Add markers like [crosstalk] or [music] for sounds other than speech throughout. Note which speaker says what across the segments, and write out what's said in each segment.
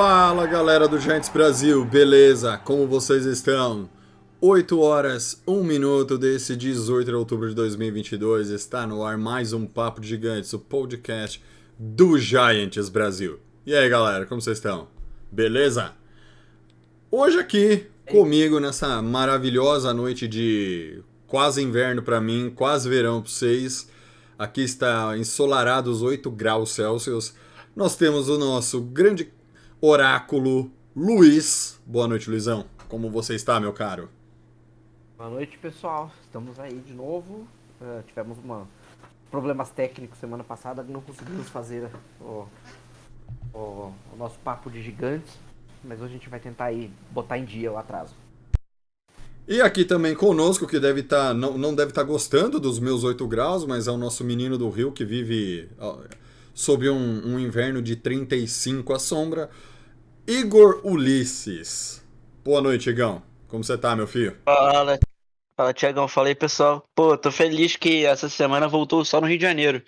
Speaker 1: Fala galera do Giants Brasil, beleza? Como vocês estão? 8 horas, 1 minuto desse 18 de outubro de 2022 está no ar mais um Papo de Gigantes, o podcast do Giants Brasil. E aí galera, como vocês estão? Beleza? Hoje aqui comigo nessa maravilhosa noite de quase inverno para mim, quase verão para vocês. Aqui está ensolarado os 8 graus Celsius. Nós temos o nosso grande oráculo Luiz. Boa noite, Luizão. Como você está, meu caro?
Speaker 2: Boa noite, pessoal. Estamos aí de novo. Eh, tivemos uma problemas técnicos semana passada, não conseguimos fazer o, o, o nosso papo de gigantes, mas hoje a gente vai tentar aí botar em dia o atraso.
Speaker 1: E aqui também conosco, que deve estar. não, não deve estar gostando dos meus 8 graus, mas é o nosso menino do Rio que vive ó, sob um, um inverno de 35 à sombra. Igor Ulisses. Boa noite, Igão. Como você tá, meu filho?
Speaker 3: Fala, fala Tiagão, falei pessoal. Pô, tô feliz que essa semana voltou só no Rio de Janeiro.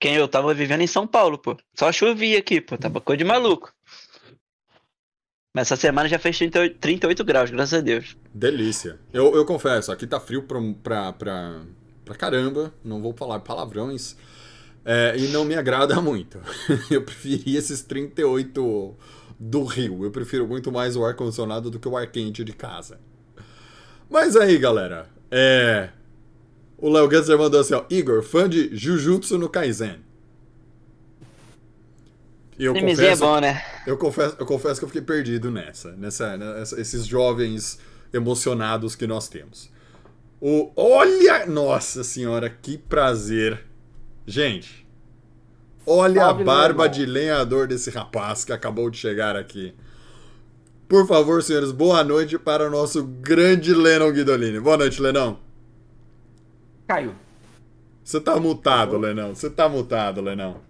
Speaker 3: Quem eu tava vivendo em São Paulo, pô. Só chovia aqui, pô. Tava coisa de maluco. Mas essa semana já fez 38, 38 graus, graças a Deus.
Speaker 1: Delícia. Eu, eu confesso, aqui tá frio pra, pra, pra, pra caramba. Não vou falar palavrões. É, e não me agrada [laughs] muito. Eu preferia esses 38 do Rio. Eu prefiro muito mais o ar-condicionado do que o ar quente de casa. Mas aí, galera. É. O Léo Gessler mandou assim, ó. Igor, fã de Jujutsu no Kaisen. E eu
Speaker 3: é
Speaker 1: confesso,
Speaker 3: bom, né?
Speaker 1: eu confesso, eu confesso que eu fiquei perdido nessa, nessa, nessa esses jovens emocionados que nós temos. O, olha, nossa senhora, que prazer. Gente, olha
Speaker 2: Salve,
Speaker 1: a barba de lenhador desse rapaz que acabou de chegar aqui. Por favor, senhores, boa noite para o nosso grande Lennon Guidolini. Boa noite, Lenão.
Speaker 2: Caiu.
Speaker 1: Você tá mutado, Lenão. Você tá mutado, Lenão.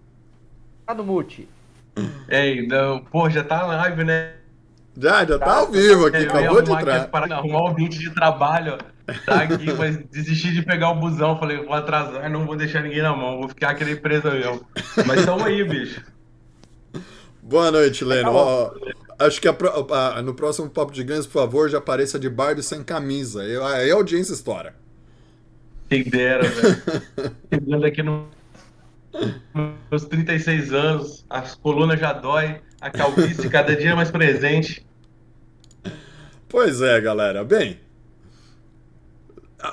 Speaker 2: Tá no mute.
Speaker 4: Ei, não, pô, já tá na live, né?
Speaker 1: Já, já tá ao vivo aqui, acabou de entrar.
Speaker 4: Para arrumar o ambiente de trabalho. Tá aqui, [laughs] mas desisti de pegar o busão. Falei, vou atrasar, não vou deixar ninguém na mão, vou ficar aquele preso mesmo. Mas tamo aí, bicho.
Speaker 1: Boa noite, Leno.
Speaker 2: Tá.
Speaker 1: Ó, acho que a a- no próximo Papo de Ganhos, por favor, já apareça de Barbie sem camisa. Eu- Aí a audiência estoura.
Speaker 4: Quem dera, velho. Chegando aqui no, meus 36 anos, as colunas já dói, a calvície cada dia mais presente.
Speaker 1: Pois é, galera. Bem,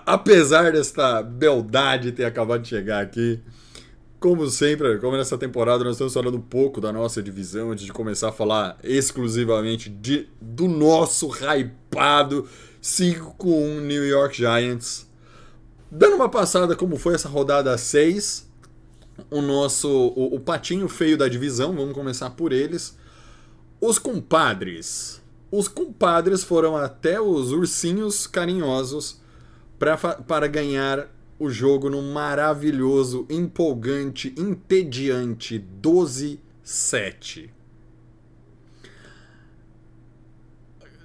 Speaker 1: apesar desta beldade ter acabado de chegar aqui, como sempre, como nessa temporada nós estamos falando um pouco da nossa divisão antes de começar a falar exclusivamente de, do nosso hypado 5 com 1 New York Giants. Dando uma passada como foi essa rodada 6, o nosso o, o patinho feio da divisão, vamos começar por eles. Os compadres. Os compadres foram até os ursinhos carinhosos para ganhar o jogo num maravilhoso, empolgante, entediante 12-7.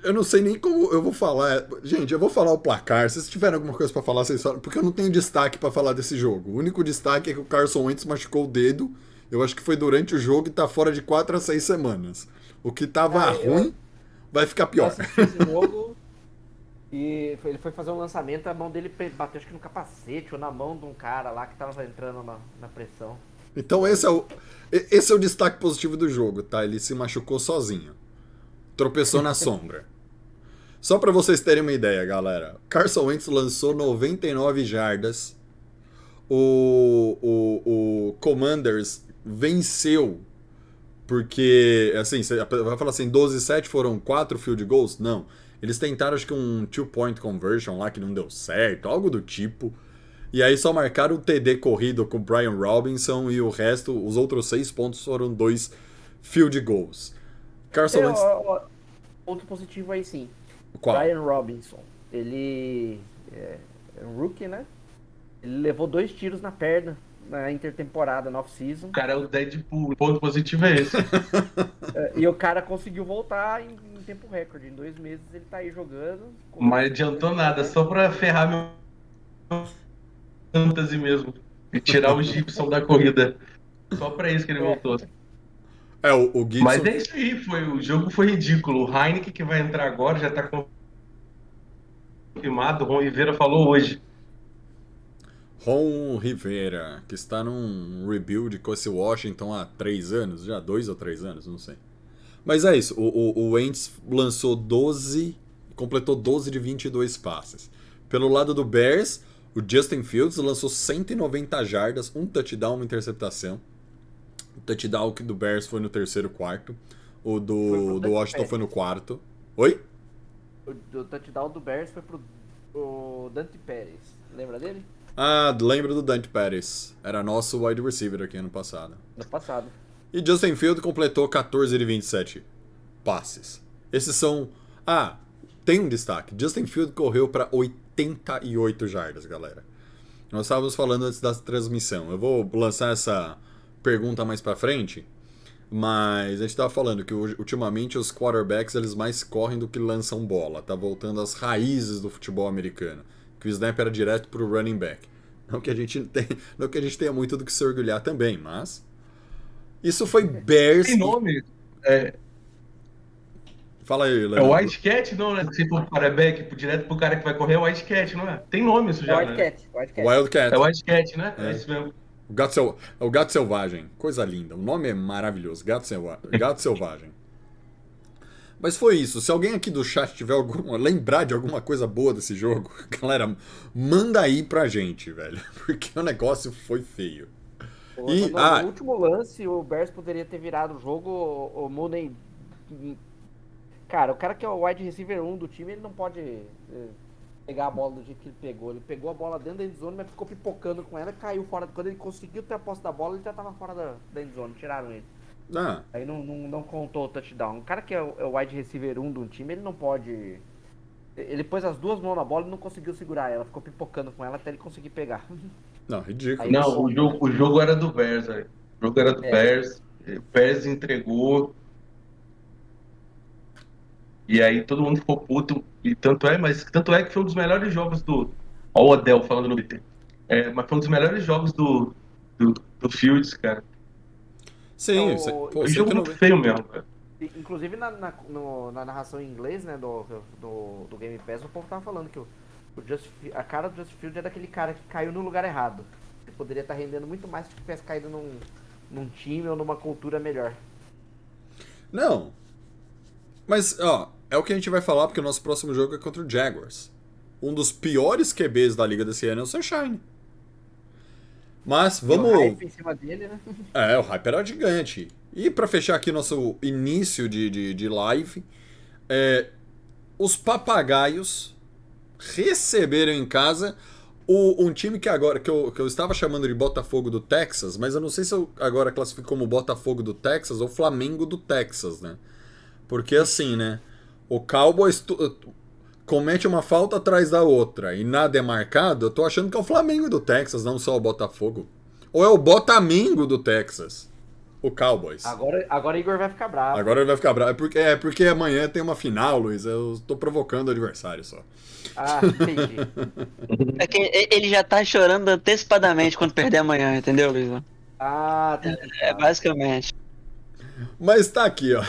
Speaker 1: Eu não sei nem como eu vou falar. Gente, eu vou falar o placar. Se vocês tiverem alguma coisa pra falar, vocês falam. Porque eu não tenho destaque pra falar desse jogo. O único destaque é que o Carson Wentz machucou o dedo. Eu acho que foi durante o jogo e tá fora de 4 a 6 semanas. O que tava
Speaker 2: Ah, eu-
Speaker 1: ruim vai ficar
Speaker 2: Eu
Speaker 1: pior.
Speaker 2: esse jogo e ele foi fazer um lançamento, a mão dele bateu acho que no capacete ou na mão de um cara lá que tava entrando na, na pressão.
Speaker 1: Então esse é o esse é o destaque positivo do jogo, tá? Ele se machucou sozinho. Tropeçou na [laughs] sombra. Só pra vocês terem uma ideia, galera. Carson Wentz lançou 99 jardas. O, o, o Commanders venceu porque, assim, você vai falar assim, 12-7 foram 4 field goals? Não. Eles tentaram, acho que um two-point conversion lá que não deu certo, algo do tipo. E aí só marcaram o TD corrido com o Brian Robinson e o resto, os outros seis pontos foram dois field goals. Carson
Speaker 2: Eu-
Speaker 1: Wentz
Speaker 2: Ponto positivo aí sim.
Speaker 1: Qual?
Speaker 2: Brian Robinson. Ele é, é um rookie, né? Ele levou dois tiros na perna na intertemporada, no off-season.
Speaker 4: O cara é o Deadpool. O ponto positivo é esse. [laughs]
Speaker 2: É, E o cara conseguiu voltar em, em tempo recorde. Em dois meses ele tá aí jogando.
Speaker 4: Mas adiantou nada, só pra ferrar meu fantasy mesmo. E tirar o Gibson da corrida. Só pra isso que ele voltou.
Speaker 1: É, o, o Gibson.
Speaker 4: Mas é isso aí, foi, o jogo foi ridículo. O Heineken que vai entrar agora já tá confirmado. O Ron Rivera falou hoje.
Speaker 1: Ron Rivera, que está num rebuild com esse Washington há três anos, já dois ou três anos, não sei. Mas é isso, o, o, o Wentz lançou 12, completou 12 de 22 passes. Pelo lado do Bears, o Justin Fields lançou 190 jardas, um touchdown, uma interceptação. O touchdown que do Bears foi no terceiro quarto, o do, do Washington foi no quarto. Oi?
Speaker 2: O, o touchdown do Bears foi pro o Dante Pérez. Lembra dele?
Speaker 1: Ah, lembro do Dante Pettis. Era nosso wide receiver aqui ano passado.
Speaker 2: No passado.
Speaker 1: E Justin Field completou 14 de 27 passes. Esses são. Ah, tem um destaque. Justin Field correu para 88 jardas, galera. Nós estávamos falando antes da transmissão. Eu vou lançar essa pergunta mais para frente, mas a gente estava falando que ultimamente os quarterbacks eles mais correm do que lançam bola. Tá voltando às raízes do futebol americano. Que o snap era direto pro running back. Não que a gente [laughs] tem, não que a gente tenha muito do que se orgulhar também, mas isso foi Bears.
Speaker 4: Tem nome. É,
Speaker 1: Fala aí,
Speaker 4: é
Speaker 1: Leandro.
Speaker 4: o White Cat, não, né? Se for quarterback, direto pro cara que vai correr, é o White Cat, não é? Tem nome isso
Speaker 2: É
Speaker 4: já,
Speaker 2: White
Speaker 4: né?
Speaker 2: Cat. White Cat.
Speaker 1: Wildcat.
Speaker 4: É o White Cat, né?
Speaker 1: É.
Speaker 4: É isso mesmo.
Speaker 1: O gato, sel... o gato selvagem. Coisa linda. O nome é maravilhoso. Gato, selva... gato selvagem. [laughs] Mas foi isso. Se alguém aqui do chat tiver alguma. lembrar de alguma coisa boa desse jogo, [laughs] galera, manda aí pra gente, velho. [laughs] Porque o negócio foi feio.
Speaker 2: O-
Speaker 1: E-
Speaker 2: no,
Speaker 1: ah.
Speaker 2: no último lance, o Bears poderia ter virado o jogo. O, o Mooney. Cara, o cara que é o wide receiver 1 do time, ele não pode eh, pegar a bola do jeito que ele pegou. Ele pegou a bola dentro da endzone, mas ficou pipocando com ela e caiu fora. Quando ele conseguiu ter a posse da bola, ele já tava fora da, da endzone. Tiraram ele.
Speaker 1: Ah,
Speaker 2: Aí não, não, não contou o touchdown. O cara que é o, é o wide receiver 1 de um time, ele não pode. Ele pôs as duas mãos na bola e não conseguiu segurar ela. Ficou pipocando com ela até ele conseguir pegar.
Speaker 1: não, ridículo.
Speaker 2: Aí-
Speaker 4: Não, o jogo, o jogo era do Bears, velho. O jogo era do
Speaker 2: É.
Speaker 4: Bears. O Bears entregou. E aí todo mundo ficou puto. E tanto é, mas tanto é que foi um dos melhores jogos do. Ó, o Odell falando no Twitter. É, mas foi um dos melhores jogos do, do, do Fields, cara.
Speaker 1: Sim,
Speaker 2: É o-
Speaker 1: você- pô,
Speaker 4: Foi um jogo muito
Speaker 1: 190.
Speaker 4: feio mesmo, cara.
Speaker 2: Inclusive na, na, no- na narração em inglês, né, do, do, do Game Pass, o povo tava falando que o, o Just, a cara do Just Field é daquele cara que caiu no lugar errado. Ele poderia estar rendendo muito mais se tivesse caído num, num time ou numa cultura melhor.
Speaker 1: Não. Mas, ó, é o que a gente vai falar porque o nosso próximo jogo é contra o Jaguars. Um dos piores QBs da liga desse ano é o Sunshine. Mas
Speaker 2: Tem o
Speaker 1: vamos.
Speaker 2: hype em cima dele, né? [laughs]
Speaker 1: É, o hype era gigante. E pra fechar aqui nosso início de, de, de live, é, os papagaios receberam em casa o, um time que agora que eu, que eu estava chamando de Botafogo do Texas, mas eu não sei se eu agora classifico como Botafogo do Texas ou Flamengo do Texas, né? Porque assim, né? O Cowboys tu- comete uma falta atrás da outra e nada é marcado, eu tô achando que é o Flamengo do Texas, não só o Botafogo. Ou é o Botamingo do Texas. O Cowboys.
Speaker 2: Agora, agora Igor vai ficar bravo.
Speaker 1: Agora ele vai ficar bravo. É porque, é porque amanhã tem uma final, Luiz. Eu tô provocando o adversário só.
Speaker 2: Ah, entendi. [laughs]
Speaker 3: É que ele já tá chorando antecipadamente quando perder amanhã, entendeu, Luiz?
Speaker 2: Ah, tá.
Speaker 3: É basicamente.
Speaker 1: Mas tá aqui, ó.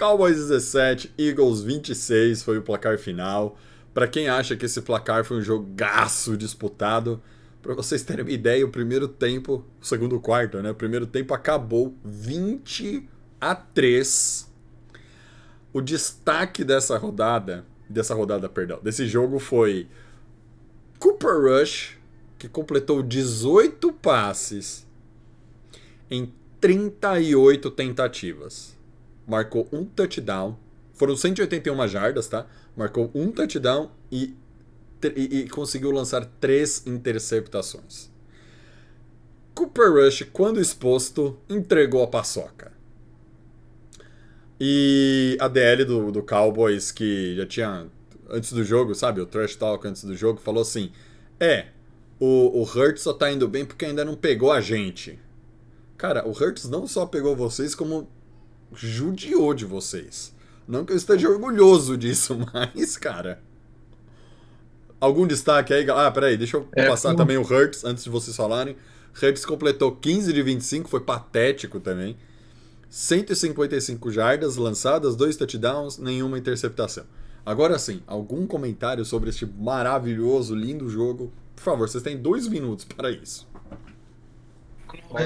Speaker 1: Cowboys 17, Eagles 26 foi o placar final. Pra quem acha que esse placar foi um jogaço disputado, pra vocês terem uma ideia, o primeiro tempo, o segundo quarto, né? O primeiro tempo acabou 20 a 3. O destaque dessa rodada, dessa rodada, perdão, desse jogo foi Cooper Rush, que completou 18 passes em 38 tentativas. Marcou um touchdown. Foram 181 jardas, tá? Marcou um touchdown e, e- e conseguiu lançar três interceptações. Cooper Rush, quando exposto, entregou a paçoca. E a DL do, do Cowboys, que já tinha, antes do jogo, sabe, o trash talk antes do jogo, falou assim: É, o, o Hurts só tá indo bem porque ainda não pegou a gente. Cara, o Hurts não só pegou vocês, como judiou de vocês. Não que eu esteja orgulhoso disso, [laughs] mas, cara. Algum destaque aí? Ah, peraí, deixa eu
Speaker 4: É,
Speaker 1: passar
Speaker 4: com-
Speaker 1: também o Hurts antes de vocês falarem. Hurts completou 15 de 25, foi patético também. 155 jardas lançadas, dois touchdowns, nenhuma interceptação. Agora sim, algum comentário sobre este maravilhoso, lindo jogo? Por favor, vocês têm dois minutos para isso.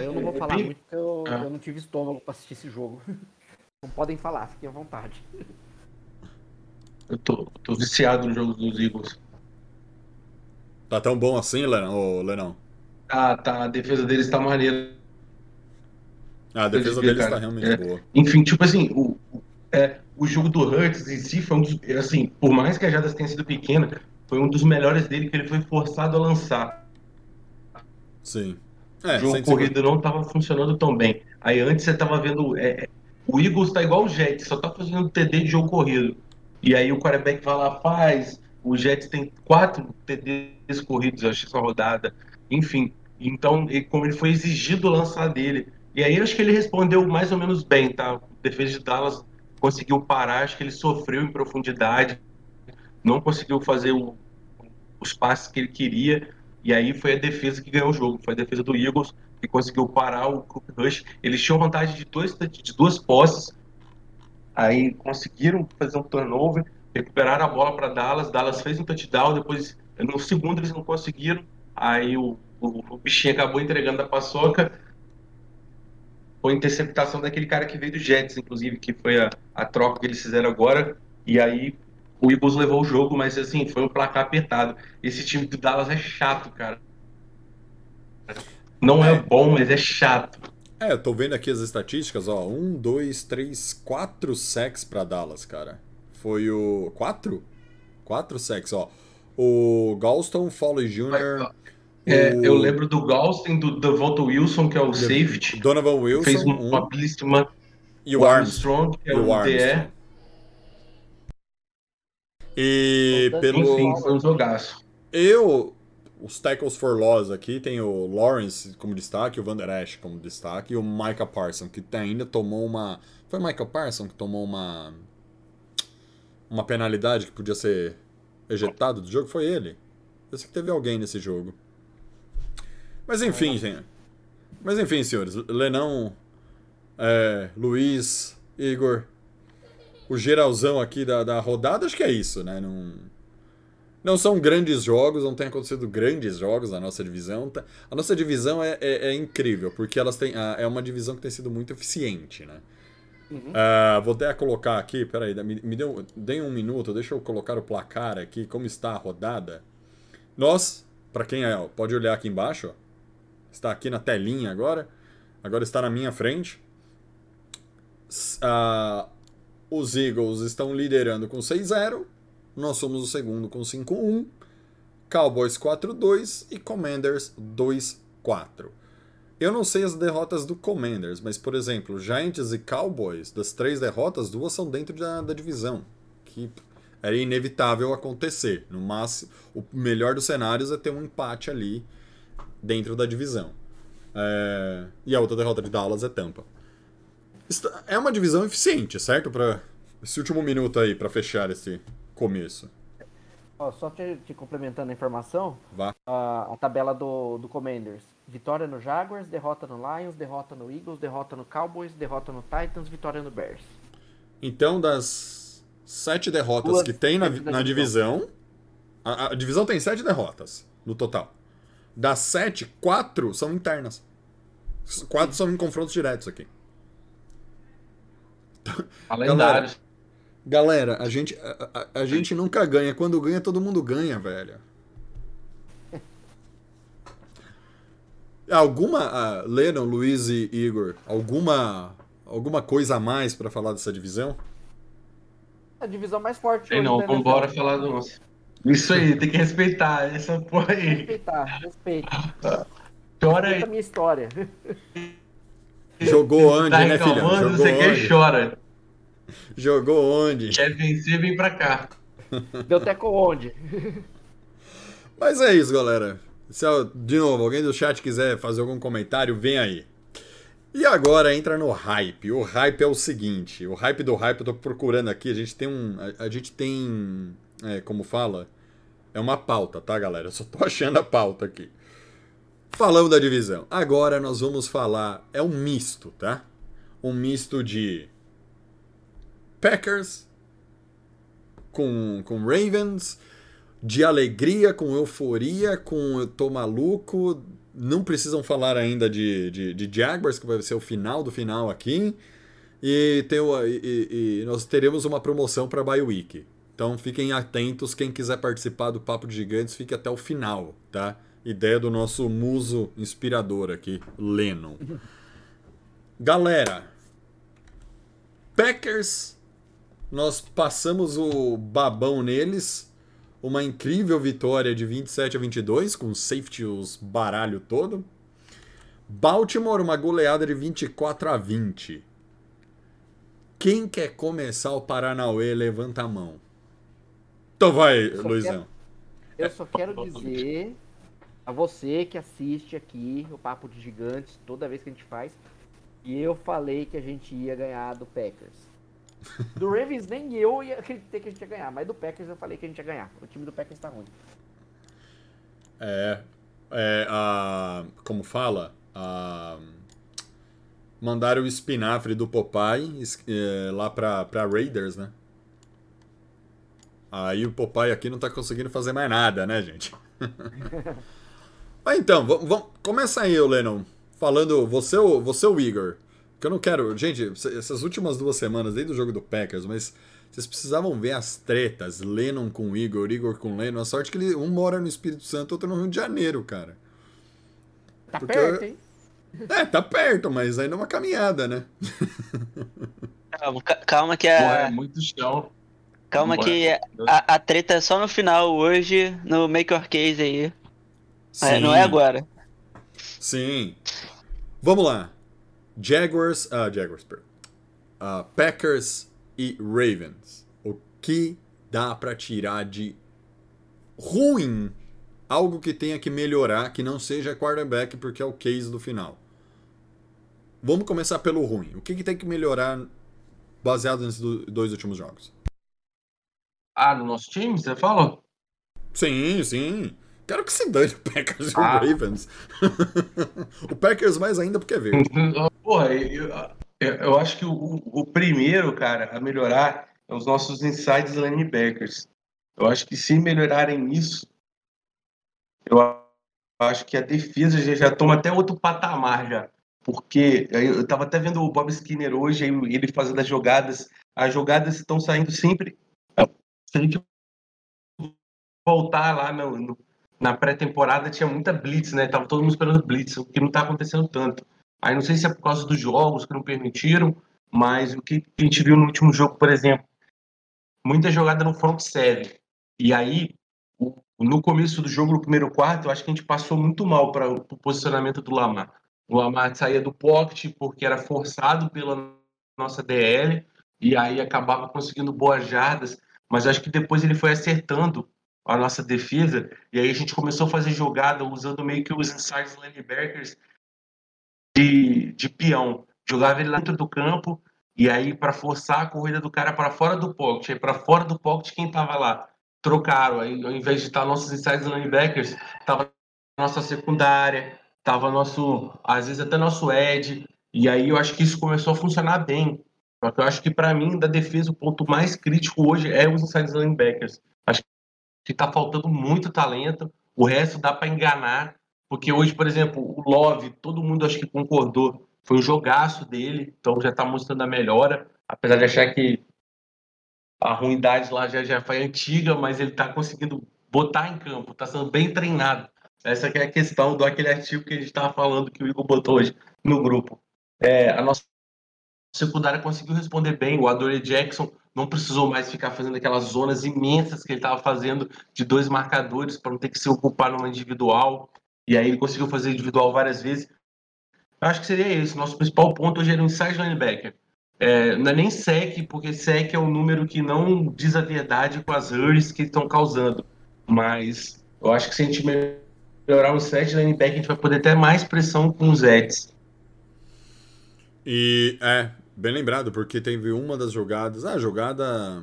Speaker 2: Eu não vou falar
Speaker 4: Bem-
Speaker 2: muito porque eu,
Speaker 4: Ah.
Speaker 2: eu não tive estômago pra assistir esse jogo. [laughs] Não podem falar, fiquem à vontade.
Speaker 4: Eu tô, tô viciado no jogo dos Eagles.
Speaker 1: Tá tão bom assim, Lenão? Lenão?
Speaker 4: Tá, tá, a defesa deles tá maneira.
Speaker 1: Ah, a defesa deles tá
Speaker 4: cara.
Speaker 1: realmente
Speaker 4: É.
Speaker 1: boa.
Speaker 4: Enfim, tipo assim, o, o- é, o jogo do Hurts em si foi um dos. Assim, por mais que a Jadas tenha sido pequena, foi um dos melhores dele que ele foi forçado a lançar.
Speaker 1: Sim. É,
Speaker 4: o jogo
Speaker 1: 150
Speaker 4: corrido não estava funcionando tão bem. Aí antes você estava vendo. é, é, o Eagles tá igual o Jets, só tá fazendo TD de jogo corrido. E aí o quarterback vai lá, faz. O Jets tem quatro TDs corridos, eu acho, essa rodada. Enfim. Então, e como ele foi exigido lançar dele. E aí acho que ele respondeu mais ou menos bem, tá? O defesa de Dallas conseguiu parar, acho que ele sofreu em profundidade, não conseguiu fazer o- os passes que ele queria. E aí foi a defesa que ganhou o jogo, foi a defesa do Eagles que conseguiu parar o Cooper Rush. Eles tinham vantagem de, dois, de duas posses, aí conseguiram fazer um turnover, recuperaram a bola para Dallas. Dallas fez um touchdown, depois no segundo eles não conseguiram. Aí o, o, o bichinho acabou entregando a paçoca. Foi interceptação daquele cara que veio do Jets, inclusive, que foi a, a troca que eles fizeram agora. E aí o Eagles levou o jogo, mas assim, foi um placar apertado. Esse time do Dallas é chato, cara. Não é,
Speaker 1: É.
Speaker 4: bom, mas é chato.
Speaker 1: É, eu tô vendo aqui as estatísticas, ó. Um, dois, três, quatro sacks pra Dallas, cara. Foi o. Quatro? Quatro sacks, ó. O Galston Foley Jr.
Speaker 4: É,
Speaker 1: o
Speaker 4: eu lembro do Galston, do Devonta Wilson, que é o safety.
Speaker 1: Donovan Wilson
Speaker 4: fez uma,
Speaker 1: um,
Speaker 4: uma belíssima.
Speaker 1: e o Armstrong.
Speaker 4: Que é o,
Speaker 1: o.
Speaker 4: DE.
Speaker 1: E
Speaker 2: Enfim,
Speaker 1: pelo.
Speaker 4: Enfim, foi um jogaço.
Speaker 1: Eu. Os tackles for loss aqui tem o Lawrence como destaque, o Van Der Esch como destaque e o Micah Parson, que ainda tomou uma. Foi o Micah Parson que tomou uma. Uma penalidade que podia ser ejetado do jogo? Foi ele. Eu sei que teve alguém nesse jogo. Mas enfim, gente. Mas enfim, senhores. Lenão, é, Luiz, Igor. O geralzão aqui da, da rodada, acho que é isso, né? Não. Não são grandes jogos, não tem acontecido grandes jogos na nossa divisão. Tá- A nossa divisão é, é- é incrível, porque elas têm, é uma divisão que tem sido muito eficiente, né? Ah, vou até colocar aqui, peraí, me, me deu, deem um minuto, deixa eu colocar o placar aqui, como está a rodada. Nós, para quem é, pode olhar aqui embaixo, ó, está aqui na telinha agora, agora está na minha frente. Ah, os Eagles estão liderando com 6-0. Nós somos o segundo com 5-1. Cowboys 4-2 e Commanders 2-4. Eu não sei as derrotas do Commanders, mas, por exemplo, Giants e Cowboys, das três derrotas, duas são dentro da, da divisão. Que era inevitável acontecer. No máximo, o melhor dos cenários é ter um empate ali dentro da divisão. É, E a outra derrota de Dallas é Tampa. É uma divisão eficiente, certo? Para esse último minuto aí, para fechar esse começo.
Speaker 2: Ó, só te, te complementando a informação,
Speaker 1: Vá.
Speaker 2: a, a tabela do, do Commanders. Vitória no Jaguars, derrota no Lions, derrota no Eagles, derrota no Cowboys, derrota no Titans, vitória no Bears.
Speaker 1: Então, das sete derrotas
Speaker 2: Duas
Speaker 1: que tem na, na divisão, a, a divisão tem sete derrotas no total. Das sete, quatro são internas. Quatro são em confrontos diretos aqui.
Speaker 4: Lendários.
Speaker 1: Galera, a gente, a, a- a gente nunca ganha. Quando ganha, todo mundo ganha, velho. Alguma, Lennon, Luiz e Igor, alguma, alguma coisa a mais pra falar dessa divisão?
Speaker 2: A divisão mais forte
Speaker 4: Sei
Speaker 2: hoje
Speaker 4: não,
Speaker 2: da NFL.
Speaker 4: vambora falar do nosso. Isso aí, tem que respeitar essa porra aí.
Speaker 2: Respeitar, respeita.
Speaker 4: Chora aí.
Speaker 2: minha história.
Speaker 1: Jogou onde,
Speaker 4: Tá
Speaker 1: né, filhão?
Speaker 4: reclamando,
Speaker 1: Jogou
Speaker 4: você quer chora. [laughs]
Speaker 1: Jogou onde?
Speaker 4: Quer vencer, vem pra cá.
Speaker 2: Deu teco onde? [laughs]
Speaker 1: Mas é isso, galera. Se, de novo, alguém do chat quiser fazer algum comentário, vem aí. E agora entra no hype. O hype é o seguinte: o hype do hype, eu tô procurando aqui. A gente tem um. A, a gente tem. É, como fala? É uma pauta, tá, galera? Eu só tô [laughs] achando a pauta aqui. Falamos da divisão. Agora nós vamos falar. É um misto, tá? Um misto de. Packers com, com Ravens, de alegria, com euforia, com eu tô maluco. Não precisam falar ainda de, de, de Jaguars, que vai ser o final do final aqui. E, tem, e, e- nós teremos uma promoção para Bye Week. Então fiquem atentos, quem quiser participar do Papo de Gigantes, fique até o final, tá? Ideia do nosso muso inspirador aqui, Lennon. [laughs] Galera, Packers, nós passamos o babão neles. Uma incrível vitória de 27 a 22, com safety os baralho todo. Baltimore, uma goleada de 24 a 20. Quem quer começar o Paranauê, levanta a mão. Então vai,
Speaker 2: só
Speaker 1: Luizão.
Speaker 2: Eu só quero dizer a você que assiste aqui o Papo de Gigantes toda vez que a gente faz, e eu falei que a gente ia ganhar do Packers. Do Ravens nem eu ia acreditei que a gente ia ganhar, mas do Packers eu falei que a gente ia ganhar. O time do Packers tá ruim.
Speaker 1: É, é a, como fala? A, mandaram o espinafre do Popeye é, lá pra, pra Raiders, né? Aí o Popeye aqui não tá conseguindo fazer mais nada, né, gente? [laughs] Mas então, vamos, vamos, começa aí, Lennon. Falando, você você o Igor? Que eu não quero. Gente, essas últimas duas semanas, desde o jogo do Packers, mas vocês precisavam ver as tretas, Lennon com Igor, Igor com Lennon. A sorte que ele, um mora no Espírito Santo, outro no Rio de Janeiro, cara.
Speaker 2: Tá
Speaker 1: Porque
Speaker 2: perto,
Speaker 1: eu-
Speaker 2: hein?
Speaker 1: É, tá perto, mas ainda é uma caminhada, né?
Speaker 3: Calma, ca- calma que a,
Speaker 4: é muito chão.
Speaker 3: calma
Speaker 4: Bora.
Speaker 3: que a, a treta é só no final hoje, no Make Your Case aí. É, não é agora.
Speaker 1: Sim. Vamos lá. Jaguars, ah, Jaguars. Ah, Packers e Ravens. O que dá pra tirar de ruim? Algo que tenha que melhorar, que não seja quarterback, porque é o case do final. Vamos começar pelo ruim. O que, que tem que melhorar baseado nesses do- dois últimos jogos?
Speaker 4: Ah, no nosso time, você fala?
Speaker 1: Sim, sim. Quero que se dane o Packers e
Speaker 4: Ah.
Speaker 1: o Ravens. [laughs] o Packers mais ainda porque é verde. [laughs]
Speaker 4: Porra, eu, eu, acho que o, o primeiro, cara, a melhorar é os nossos insides linebackers. Eu acho que se melhorarem isso, eu acho que a defesa já, já toma até outro patamar já. Porque eu eu tava até vendo o Bob Skinner hoje, ele fazendo as jogadas. As jogadas estão saindo sempre. Se a gente voltar lá no- no- na pré-temporada, tinha muita blitz, né? Tava todo mundo esperando blitz, o que não tá acontecendo tanto. Aí não sei se é por causa dos jogos que não permitiram, mas o que a gente viu no último jogo, por exemplo, muita jogada no front seven. E aí, no começo do jogo, no primeiro quarto, eu acho que a gente passou muito mal para o posicionamento do Lamar. O Lamar saía do pocket porque era forçado pela nossa DL e aí acabava conseguindo boas jardas, mas acho que depois ele foi acertando a nossa defesa e aí a gente começou a fazer jogada usando meio que os inside linebackers de, de peão. Jogava ele lá dentro do campo e aí para forçar a corrida do cara para fora do pocket, aí para fora do pocket quem tava lá trocaram, aí ao invés de estar nossos inside linebackers, tava nossa secundária, tava nosso, às vezes até nosso edge, e aí eu acho que isso começou a funcionar bem. Só que eu acho que para mim da defesa o ponto mais crítico hoje é os inside linebackers. Que tá faltando muito talento, o resto dá para enganar, porque hoje, por exemplo, o Love, todo mundo acho que concordou, foi um jogaço dele, então já tá mostrando a melhora, apesar de achar que a ruindade lá já, já foi antiga, mas ele tá conseguindo botar em campo, tá sendo bem treinado. Essa é a questão do aquele artigo que a gente estava falando que o Igor botou hoje no grupo. É, a nossa secundária conseguiu responder bem. O Adore Jackson não precisou mais ficar fazendo aquelas zonas imensas que ele estava fazendo de dois marcadores para não ter que se ocupar numa individual. E aí ele conseguiu fazer individual várias vezes. Eu acho que seria esse. Nosso principal ponto hoje era o inside linebacker. É, não é nem sec, porque sec é um número que não diz a verdade com as hurries que estão causando. Mas eu acho que se a gente melhorar o set linebacker, a gente vai poder ter mais pressão com os Eds.
Speaker 1: E é, bem lembrado, porque teve uma das jogadas. Ah, a jogada.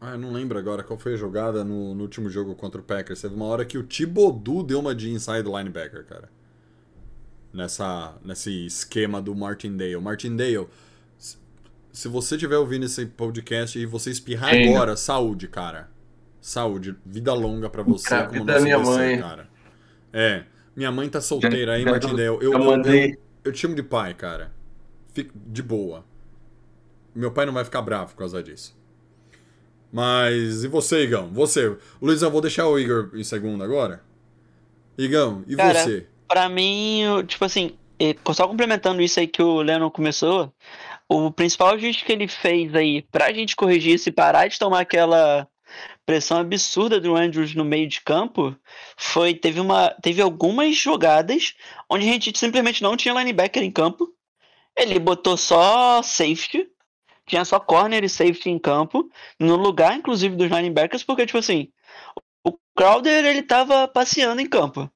Speaker 1: Ah, eu não lembro agora qual foi a jogada no, no último jogo contra o Packers. Teve uma hora que o Thibodeau deu uma de inside linebacker, cara. Nessa, nesse esquema do Martindale. Martindale, se- se você estiver ouvindo esse podcast e você espirrar
Speaker 4: Ainda.
Speaker 1: agora, saúde, cara. Saúde, vida longa pra você,
Speaker 4: Cara,
Speaker 1: como
Speaker 4: vida minha
Speaker 1: DC,
Speaker 4: mãe.
Speaker 1: cara. É, minha mãe tá solteira aí, Martindale. Eu, eu,
Speaker 4: mandei.
Speaker 1: eu, eu te chamo de pai, cara. Fique de boa. Meu pai não vai ficar bravo por causa disso. Mas e você, Igão? Você. Luiz, eu vou deixar o Igor em segundo agora. Igão, e
Speaker 3: Cara,
Speaker 1: você?
Speaker 3: Pra mim, tipo assim, só complementando isso aí que o Lennon começou, o principal ajuste que ele fez aí pra gente corrigir isso e parar de tomar aquela pressão absurda do Andrews no meio de campo foi teve uma teve algumas jogadas onde a gente simplesmente não tinha linebacker em campo. Ele botou só safety, tinha só corner e safety em campo, no lugar inclusive dos linebackers, porque tipo assim, o Crowder ele tava passeando em campo.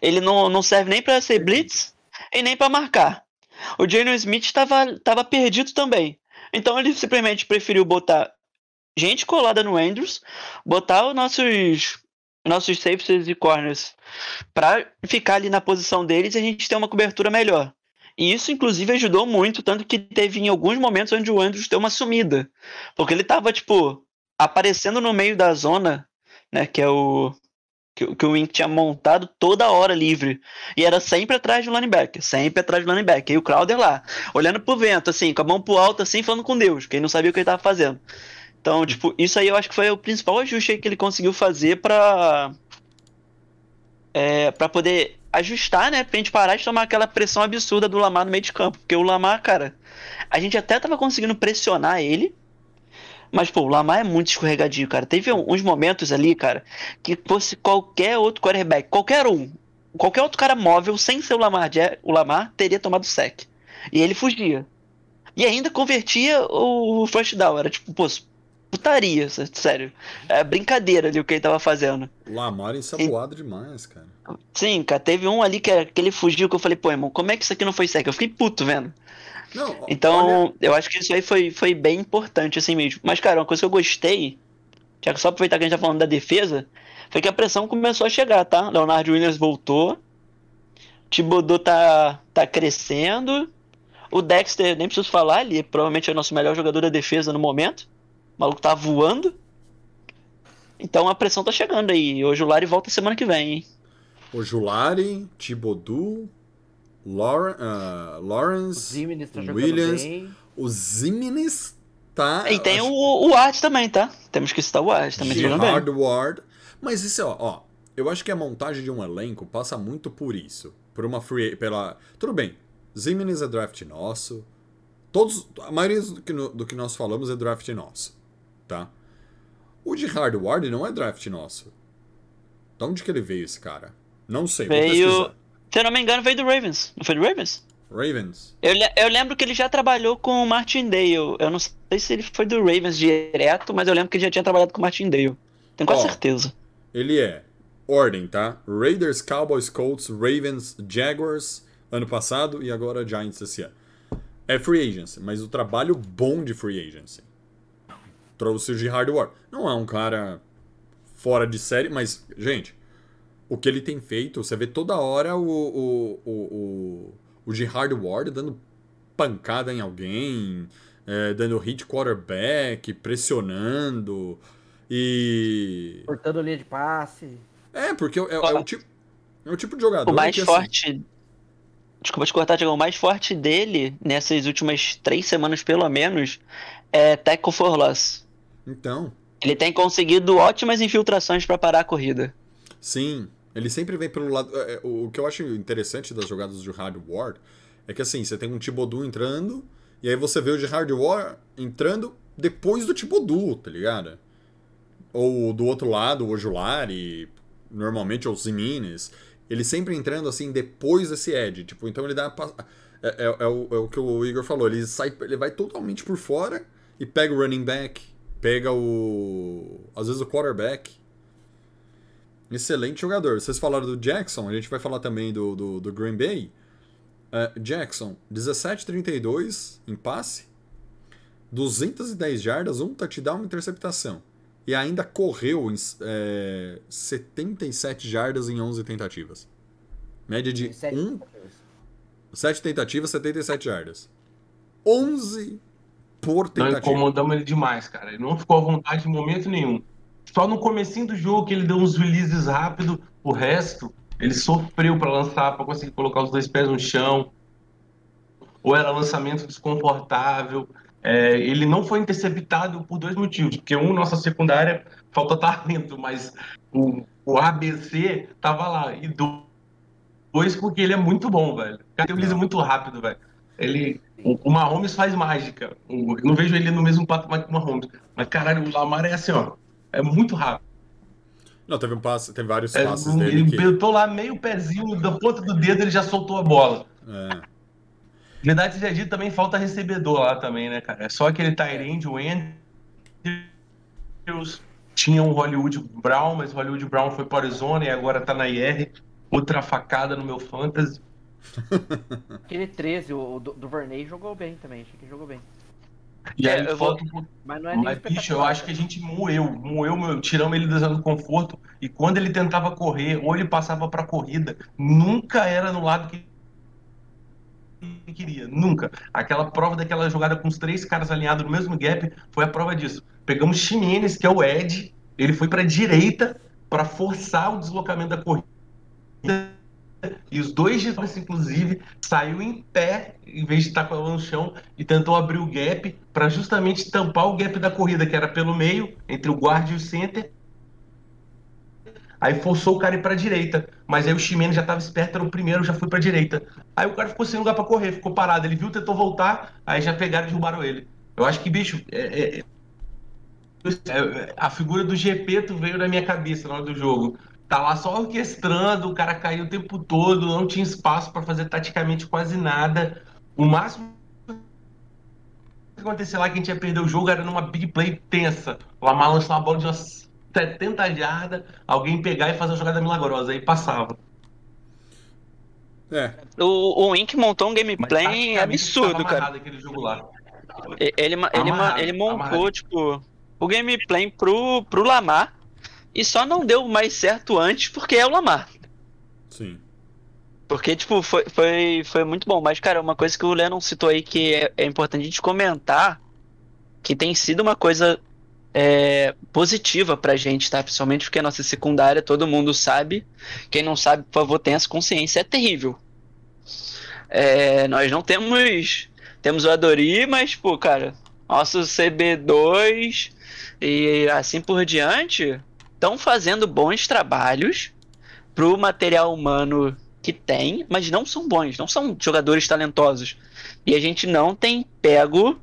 Speaker 3: Ele não, não serve nem para ser blitz e nem para marcar. O Jalen Smith estava tava perdido também. Então ele simplesmente preferiu botar gente colada no Andrews, botar os nossos nossos safeties e corners para ficar ali na posição deles e a gente ter uma cobertura melhor. E isso inclusive ajudou muito, tanto que teve em alguns momentos onde o Andrews deu uma sumida, porque ele tava tipo aparecendo no meio da zona, né, que é o que, que o Wink tinha montado toda hora livre. E era sempre atrás do linebacker, sempre atrás do linebacker. E o Crowder lá, olhando pro vento, assim, com a mão pro alto, assim, falando com Deus, que ele não sabia o que ele tava fazendo. Então, tipo, isso aí eu acho que foi o principal ajuste que ele conseguiu fazer pra. É, pra poder ajustar, né? Pra gente parar de tomar aquela pressão absurda do Lamar no meio de campo. Porque o Lamar, cara, a gente até tava conseguindo pressionar ele. Mas, pô, o Lamar é muito escorregadio, cara. Teve uns momentos ali, cara, que fosse qualquer outro quarterback, qualquer um, qualquer outro cara móvel, sem ser o Lamar, o Lamar teria tomado sec. E ele fugia. E ainda convertia o first down. Era tipo, pô, putaria, sé- sério. É brincadeira ali o que ele tava fazendo.
Speaker 1: Lamar ensaboado demais, cara.
Speaker 3: Sim, cara, teve um ali que, que ele fugiu que eu falei, pô, irmão, como é que isso aqui não foi sec? Eu fiquei puto vendo.
Speaker 1: Não,
Speaker 3: Então,
Speaker 1: olha-
Speaker 3: eu acho que isso aí foi, foi bem importante, assim mesmo. Mas, cara, uma coisa que eu gostei, já que só aproveitar que a gente tá falando da defesa, foi que a pressão começou a chegar, tá? Leonardo Williams voltou, Thibodeau tá, tá crescendo, o Dexter, nem preciso falar, ele provavelmente é o nosso melhor jogador da defesa no momento. O maluco tá voando. Então a pressão tá chegando aí. Hoje o Lari volta semana que vem, hein?
Speaker 1: O Julari, Thibodeau, Lawrence, ah, Lawrence
Speaker 2: Zimenez tá jogando
Speaker 1: Williams,
Speaker 2: bem.
Speaker 1: o Zimenez tá...
Speaker 3: e tem
Speaker 1: acho-
Speaker 3: o, o Art também, tá? Temos que citar o Art também, tá.
Speaker 1: Gerard Ward. Mas isso é, ó, ó, eu acho que a montagem de um elenco passa muito por isso. Por uma free. Pela. Tudo bem. Zimenez é draft nosso. Todos. A maioria do que, no- do que nós falamos é draft nosso. Tá? O Gerard Ward não é draft nosso. De onde que ele veio, esse cara? Não sei.
Speaker 3: Veio. Se eu não me engano, veio do Ravens. Não foi do Ravens?
Speaker 1: Ravens.
Speaker 3: Eu, eu lembro que ele já trabalhou com o Martin Dale. Eu não sei se ele foi do Ravens direto, mas eu lembro que ele já tinha trabalhado com o Martin Dale. Tenho quase
Speaker 1: Ó.
Speaker 3: certeza.
Speaker 1: Ele é. Ordem, tá? Raiders, Cowboys, Colts, Ravens, Jaguars ano passado e agora Giants esse ano. É free agency, mas o trabalho bom de free agency. Trouxe o Gerard Ward. Não é um cara fora de série, mas, gente, o que ele tem feito, você vê toda hora o, o, o, o, o Gerard Ward dando pancada em alguém, é, dando hit quarterback, pressionando. E.
Speaker 2: Cortando linha de passe.
Speaker 1: É, porque é, é o tipo. É o tipo de jogador
Speaker 3: O mais
Speaker 1: que, assim,
Speaker 3: forte. Desculpa te cortar, Tiagão. O mais forte dele, nessas últimas três semanas pelo menos, é tackle for loss.
Speaker 1: Então,
Speaker 3: Ele tem conseguido ótimas infiltrações pra parar a corrida.
Speaker 1: sim. Ele sempre vem pelo lado. é, é, O que eu acho interessante das jogadas Gerard Ward é que assim, você tem um Thibodeau entrando, e aí você vê o Gerard Ward entrando depois do Thibodeau, tá ligado? Ou do outro lado, o Julari, normalmente o Zimenez. Ele sempre entrando assim depois desse edge. Tipo, então ele dá. pa- É, é- é o, é o que o Igor falou. Ele, sai, ele vai totalmente por fora e pega o running back, pega o. às vezes o quarterback. Excelente jogador. Vocês falaram do Jackson, a gente vai falar também do, do, do Green Bay. É, Jackson, 17,32 em passe, 210 jardas, um touchdown, uma interceptação. E ainda correu em é, 77 jardas em 11 tentativas. Média de
Speaker 2: Sete
Speaker 1: 1
Speaker 2: tentativas.
Speaker 1: 7 tentativas, 77 jardas. 11 por
Speaker 4: Nós
Speaker 1: tentativa.
Speaker 4: incomodamos ele demais, cara. Ele não ficou à vontade em momento nenhum. Só no comecinho do jogo que ele deu uns releases rápido, o resto, ele sofreu para lançar, para conseguir colocar os dois pés no chão. Ou era lançamento desconfortável. É, ele não foi interceptado por dois motivos. Porque, um, nossa secundária falta talento, mas o, o ABC tava lá. E dois, porque ele é muito bom, velho. O cara tem um muito rápido, velho. Ele, o, o Mahomes faz mágica. O- eu não vejo ele no mesmo patamar que o Mahomes. Mas, caralho, o Lamar é assim, ó. É muito rápido.
Speaker 1: Não, teve um passe, teve vários
Speaker 4: É,
Speaker 1: passes
Speaker 4: ele
Speaker 1: dele que.
Speaker 4: apertou lá meio pezinho, da ponta do dedo, ele já soltou a bola.
Speaker 1: É.
Speaker 4: Verdade seja dito, também falta recebedor lá também, né, cara? É só aquele Tyrande, o Andrews, tinha o Hollywood Brown, mas o Hollywood Brown foi para Arizona e agora tá na IR. Outra facada no meu fantasy.
Speaker 2: Aquele 13, o do, do Verney jogou bem também, achei que jogou bem.
Speaker 4: E
Speaker 3: É,
Speaker 4: aí
Speaker 3: eu vou-
Speaker 4: falta um pouco
Speaker 2: Mas não é nem
Speaker 4: Mas, bicho, eu acho que a gente moeu, moeu, meu, tiramos ele da zona do conforto. E quando ele tentava correr, ou ele passava pra corrida, nunca era no lado que ele queria, nunca. Aquela prova daquela jogada com os três caras alinhados no mesmo gap foi a prova disso. Pegamos Ximenes, que é o Ed, ele foi pra direita pra forçar o deslocamento da corrida. E os dois de inclusive, saiu em pé, em vez de estar com a mão no chão, e tentou abrir o gap para justamente tampar o gap da corrida, que era pelo meio, entre o guard e o center. Aí forçou o cara a ir pra direita. Mas aí o Ximenes já estava esperto, era o primeiro, já foi pra direita. Aí o cara ficou sem lugar pra correr, ficou parado. Ele viu, tentou voltar, aí já pegaram e derrubaram ele. Eu acho que, bicho, é- é- é- a figura do Gepeto veio na minha cabeça na hora do jogo. Tá lá só orquestrando, o cara caiu o tempo todo, não tinha espaço pra fazer taticamente quase nada. O máximo que acontecer lá que a gente ia perder o jogo era numa big play tensa. O Lamar lançou uma bola de umas 70 jardas, alguém pegar e fazer uma jogada milagrosa, aí passava.
Speaker 1: É.
Speaker 3: O, o Wink montou um gameplay absurdo, cara. Ele, ele, ma-
Speaker 4: Amarrado,
Speaker 3: ele montou,
Speaker 4: amarrado.
Speaker 3: tipo, o gameplay pro, pro Lamar e só não deu mais certo antes porque é o Lamar.
Speaker 1: Sim.
Speaker 3: Porque, tipo, foi, foi, foi muito bom. Mas, cara, uma coisa que o Lennon citou aí que é, é importante a gente comentar, que tem sido uma coisa é, positiva pra gente, tá? Principalmente porque a nossa secundária, todo mundo sabe. Quem não sabe, por favor, tenha essa consciência, é terrível. É, nós não temos. Temos o Adori, mas, pô, cara, nosso CB2 e assim por diante estão fazendo bons trabalhos pro material humano que tem, mas não são bons, não são jogadores talentosos. E a gente não tem pego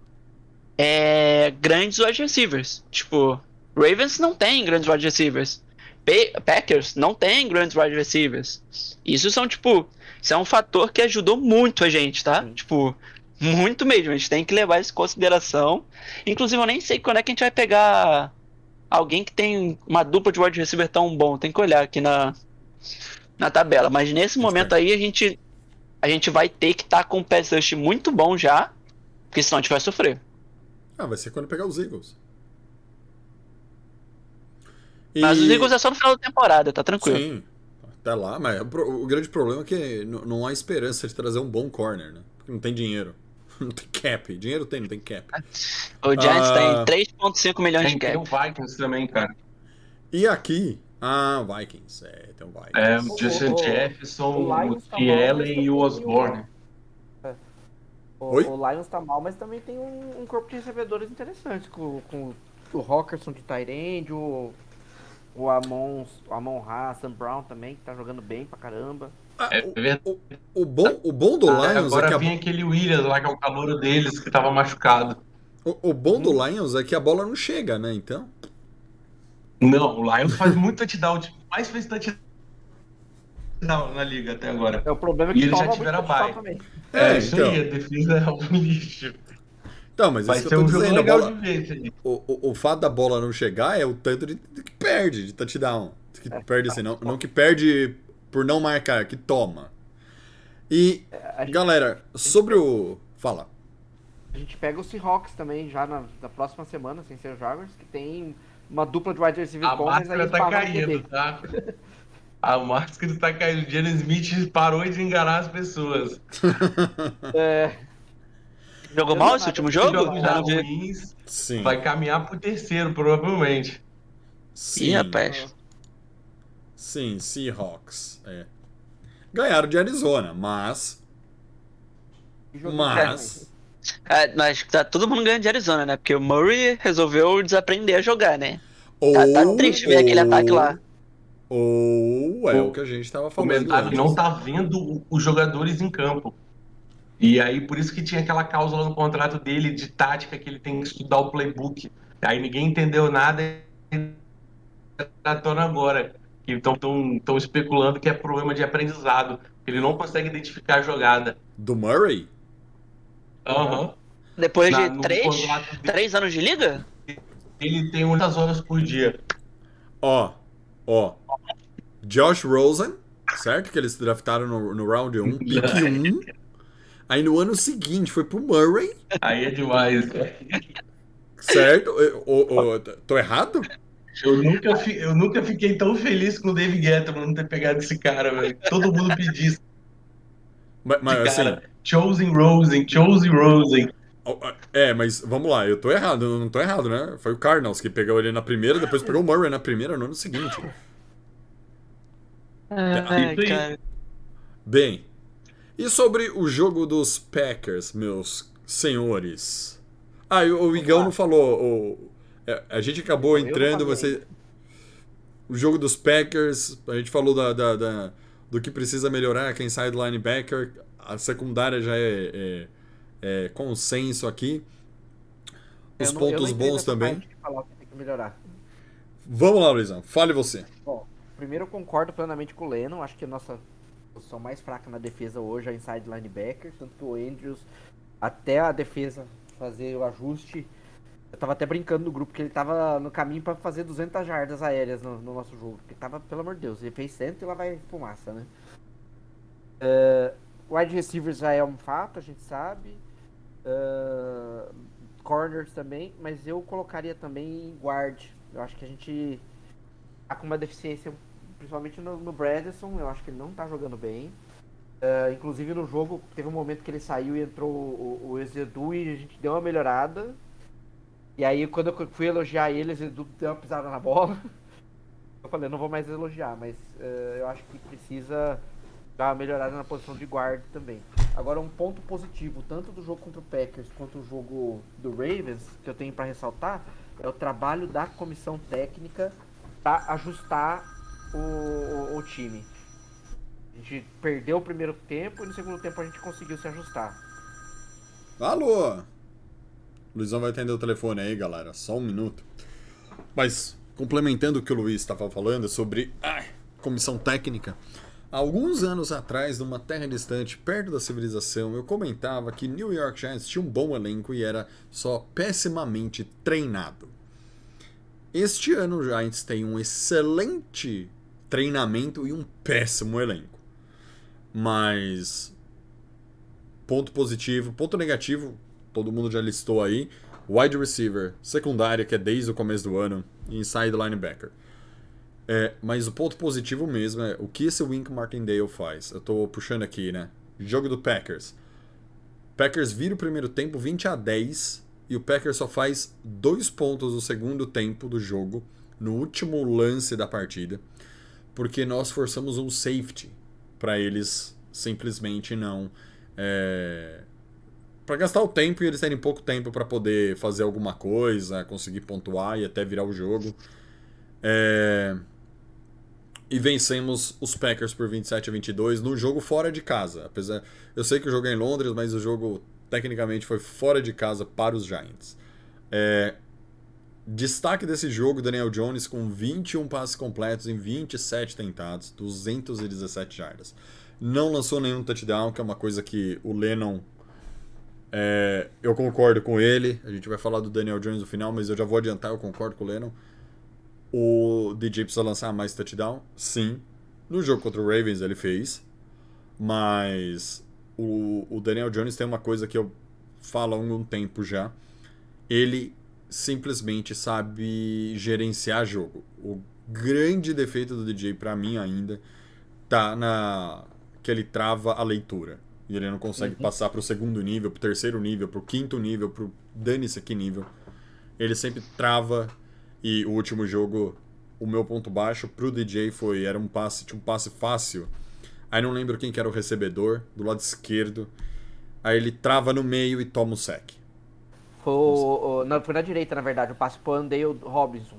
Speaker 3: é, grandes wide receivers. Tipo, Ravens não tem grandes wide receivers. Pa- Packers não tem grandes wide receivers. Isso são, tipo, isso é um fator que ajudou muito a gente, tá?
Speaker 2: Sim.
Speaker 3: Tipo, muito mesmo. A gente tem que levar isso em consideração. Inclusive, eu nem sei quando é que a gente vai pegar alguém que tem uma dupla de wide receiver tão bom. Tem que olhar aqui na, na tabela. Mas nesse momento aí a gente a gente vai ter que estar com um pass rush muito bom já, porque senão a gente vai sofrer.
Speaker 1: Ah, vai ser quando pegar os Eagles.
Speaker 3: Mas
Speaker 1: E-
Speaker 3: os Eagles é só no final da temporada, tá tranquilo.
Speaker 1: Sim, até lá, mas o grande problema é que não há esperança de trazer um bom corner, né? Porque não tem dinheiro. Não tem cap. Dinheiro tem, não tem cap.
Speaker 3: O Giants
Speaker 1: Ah.
Speaker 3: tem 3.5 milhões de
Speaker 4: Tem, tem
Speaker 3: cap.
Speaker 4: o Vikings também, cara.
Speaker 1: E aqui, ah, Vikings. É, tem o Vikings.
Speaker 4: É,
Speaker 2: O-
Speaker 4: o Justin
Speaker 2: o-
Speaker 4: Jefferson,
Speaker 2: o
Speaker 4: o
Speaker 2: Lions tá
Speaker 4: T. Allen e o
Speaker 2: tem
Speaker 4: Osborne.
Speaker 2: O,
Speaker 1: Oi?
Speaker 2: o Lions tá mal, mas também tem um, um corpo de recebedores interessantes, com, com o Rockerson de Tyrande, o, o Amon, o Amon Ra, Sam Brown também, que tá jogando bem pra caramba.
Speaker 1: Ah,
Speaker 4: É
Speaker 1: o,
Speaker 4: verdade.
Speaker 1: o- o bom, o bom do
Speaker 4: Ah,
Speaker 1: Lions é
Speaker 4: agora
Speaker 1: que a,
Speaker 4: vem aquele Williams lá, que é o calor deles, que tava machucado.
Speaker 1: o, o bom do Lions é que a bola não chega, né? Então.
Speaker 4: Não, o Lions faz muito touchdown. O time que mais fez touchdown na, liga até agora.
Speaker 2: É o problema é
Speaker 4: E
Speaker 2: que
Speaker 4: eles já tiveram a bye.
Speaker 2: também.
Speaker 1: É,
Speaker 4: É, isso
Speaker 1: então.
Speaker 4: aí, a defesa é um lixo.
Speaker 1: Então, mas
Speaker 4: Vai
Speaker 1: isso que
Speaker 4: ser
Speaker 1: eu tô
Speaker 4: um jogo
Speaker 1: dizendo,
Speaker 4: legal
Speaker 1: bola-
Speaker 4: de ver
Speaker 1: o, o, o fato da bola não chegar é o tanto de, de que perde de touchdown. Que perde assim, não, não que perde por não marcar, que toma. E,
Speaker 2: A gente,
Speaker 1: galera, sobre o. Fala.
Speaker 2: a gente pega o Seahawks também já na, na próxima semana, sem ser os Jaguars, que tem uma dupla de wide receivers
Speaker 4: A
Speaker 2: bons,
Speaker 4: máscara tá caindo, tá? A máscara tá caindo. Jenny Smith parou de enganar as pessoas. [laughs]
Speaker 2: É,
Speaker 3: Jogou mal esse último jogo? Já
Speaker 4: ruins,
Speaker 1: Sim.
Speaker 4: vai caminhar pro terceiro, provavelmente.
Speaker 1: Sim.
Speaker 3: Ih, rapaz.
Speaker 1: Sim, Seahawks. É. Ganharam de Arizona, mas. Mas.
Speaker 3: É, mas tá todo mundo ganhando de Arizona, né? Porque o Murray resolveu desaprender a jogar, né?
Speaker 1: Ou,
Speaker 3: Tá, tá triste ver aquele ataque lá.
Speaker 1: Ou é
Speaker 4: O-
Speaker 1: o que a gente tava falando.
Speaker 4: Comentário que
Speaker 1: antes.
Speaker 4: não tá vendo o- os jogadores em campo. E aí, por isso que tinha aquela cláusula no contrato dele de tática que ele tem que estudar o playbook. Aí ninguém entendeu nada e tá tona agora. Então estão especulando que é problema de aprendizado. Ele não consegue identificar a jogada.
Speaker 1: Do Murray?
Speaker 4: Aham.
Speaker 3: Depois
Speaker 4: Na-
Speaker 3: de três, três anos de liga?
Speaker 4: ele tem muitas horas por dia.
Speaker 1: Ó, ó. Josh Rosen, certo? Que eles draftaram no, no round 1, pick 1. [laughs] Aí no ano seguinte foi pro Murray,
Speaker 4: Aí é demais.
Speaker 1: certo? Tô errado?
Speaker 4: Eu nunca, fi- eu nunca fiquei tão feliz com o David Guetta não ter pegado esse cara, velho. Todo mundo pedia
Speaker 1: Mas, mas,
Speaker 4: esse
Speaker 1: assim,
Speaker 4: cara. Chosen Rosen, Chosen Rosen.
Speaker 1: é, mas vamos lá, eu tô errado, eu não tô errado, né? Foi o Cardinals que pegou ele na primeira, depois pegou o Murray na primeira no ano seguinte.
Speaker 3: Ai,
Speaker 4: aí.
Speaker 3: cara.
Speaker 1: Bem, e sobre o jogo dos Packers, meus senhores? Ah, o, o Igão não falou. o- é, a gente acabou entrando, você. O jogo dos Packers, a gente falou da, da- da- do que precisa melhorar, quem sai do linebacker. A secundária já é, é- é consenso aqui. Os
Speaker 2: não-
Speaker 1: pontos bons também.
Speaker 2: parte de falar que tem que melhorar.
Speaker 1: Vamos lá, Luizão, fale você.
Speaker 2: Bom, primeiro eu concordo plenamente com o Lennon. Acho que a nossa posição mais fraca na defesa hoje é a inside linebacker. Tanto que o Andrews, até a defesa fazer o ajuste. Eu tava até brincando no grupo que ele tava no caminho pra fazer 200 jardas aéreas no, no nosso jogo. Porque tava, pelo amor de Deus, ele fez 100 e lá vai fumaça, né? É, wide receivers já é um fato, a gente sabe. É, corners também, mas eu colocaria também guard. Eu acho que a gente tá com uma deficiência, principalmente no, no. Eu acho que ele não tá jogando bem. É, inclusive no jogo, teve um momento que ele saiu e entrou o, o Ezedu e a gente deu uma melhorada. E aí, quando eu fui elogiar ele, o Ezedu deu uma pisada na bola. Eu falei, não vou mais elogiar, mas é, eu acho que precisa dar uma melhorada na posição de guard também. Agora, um ponto positivo, tanto do jogo contra o Packers quanto o jogo do Ravens, que eu tenho para ressaltar, é o trabalho da comissão técnica para ajustar o, o, o time. A gente perdeu o primeiro tempo e no segundo tempo a gente conseguiu se ajustar.
Speaker 1: Alô? Luizão vai atender o telefone aí, galera. Só um minuto. Mas, complementando o que o Luiz estava falando sobre ai, comissão técnica, alguns anos atrás, numa terra distante, perto da civilização, eu comentava que New York Giants tinha um bom elenco e era só pessimamente treinado. Este ano o Giants tem um excelente treinamento e um péssimo elenco. Mas ponto positivo, ponto negativo, todo mundo já listou aí. Wide receiver, secundária, que é desde o começo do ano, e inside linebacker. É, mas o ponto positivo mesmo é o que esse Wink Martindale faz. Eu tô puxando aqui, né? Jogo do Packers. Packers vira o primeiro tempo 20 a 10 e o Packers só faz dois pontos no segundo tempo do jogo, no último lance da partida, porque nós forçamos um safety para eles simplesmente não é, para gastar o tempo e eles terem pouco tempo para poder fazer alguma coisa, conseguir pontuar e até virar o jogo. É, E vencemos os Packers por 27 a 22 no jogo fora de casa. Apesar, eu sei que o jogo é em Londres, mas o jogo tecnicamente foi fora de casa para os Giants. É, destaque desse jogo, Daniel Jones com 21 passes completos em 27 tentados, 217 jardas. Não lançou nenhum touchdown, que é uma coisa que o Lennon. É, eu concordo com ele. A gente vai falar do Daniel Jones no final, mas eu já vou adiantar, eu concordo com o Lennon. O DJ precisa lançar mais touchdown? Sim. No jogo contra o Ravens ele fez. Mas o, o Daniel Jones tem uma coisa que eu falo há algum tempo já. Ele simplesmente sabe gerenciar jogo. O grande defeito do DJ pra mim ainda tá na que ele trava a leitura. E ele não consegue passar pro segundo nível, pro terceiro nível, pro quinto nível, pro dane-se aqui nível. Ele sempre trava e o último jogo, o meu ponto baixo pro DJ foi era um passe, tinha um passe fácil. Aí não lembro quem que era o recebedor, do lado esquerdo. Aí ele trava no meio e toma o sec.
Speaker 2: Foi, o- o- não, foi na direita, na verdade, o passe pro Andale Robinson.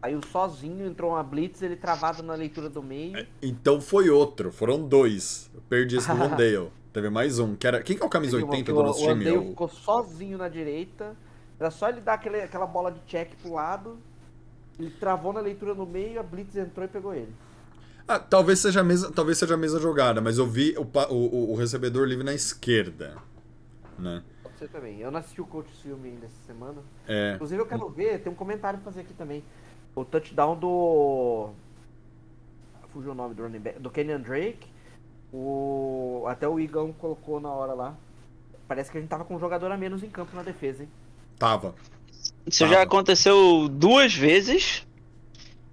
Speaker 2: Saiu sozinho, entrou uma blitz, ele travado na leitura do meio.
Speaker 1: Então foi outro, foram dois. Eu perdi esse do Landale. [laughs] Teve mais um, que era. Quem que é o camisa
Speaker 2: Teve uma
Speaker 1: 80
Speaker 2: que
Speaker 1: do nosso
Speaker 2: o
Speaker 1: time? É o-
Speaker 2: ficou sozinho na direita. Era só ele dar aquele, aquela bola de check pro lado. Ele travou na leitura no meio, a blitz entrou e pegou ele.
Speaker 1: Ah, talvez seja a mesma, talvez seja a mesma jogada, mas eu vi o, o, o- recebedor livre na esquerda. Né?
Speaker 2: Pode ser também. Eu não assisti o Coach Filme ainda essa semana.
Speaker 1: É.
Speaker 2: Inclusive eu quero ver, tem um comentário pra fazer aqui também. O touchdown do. Fugiu o nome do running back. Do Kenyan Drake. O. Até o Igão colocou na hora lá. Parece que a gente tava com um jogador a menos em campo na defesa, hein?
Speaker 1: Tava.
Speaker 3: Isso
Speaker 1: Tá.
Speaker 3: já aconteceu duas vezes.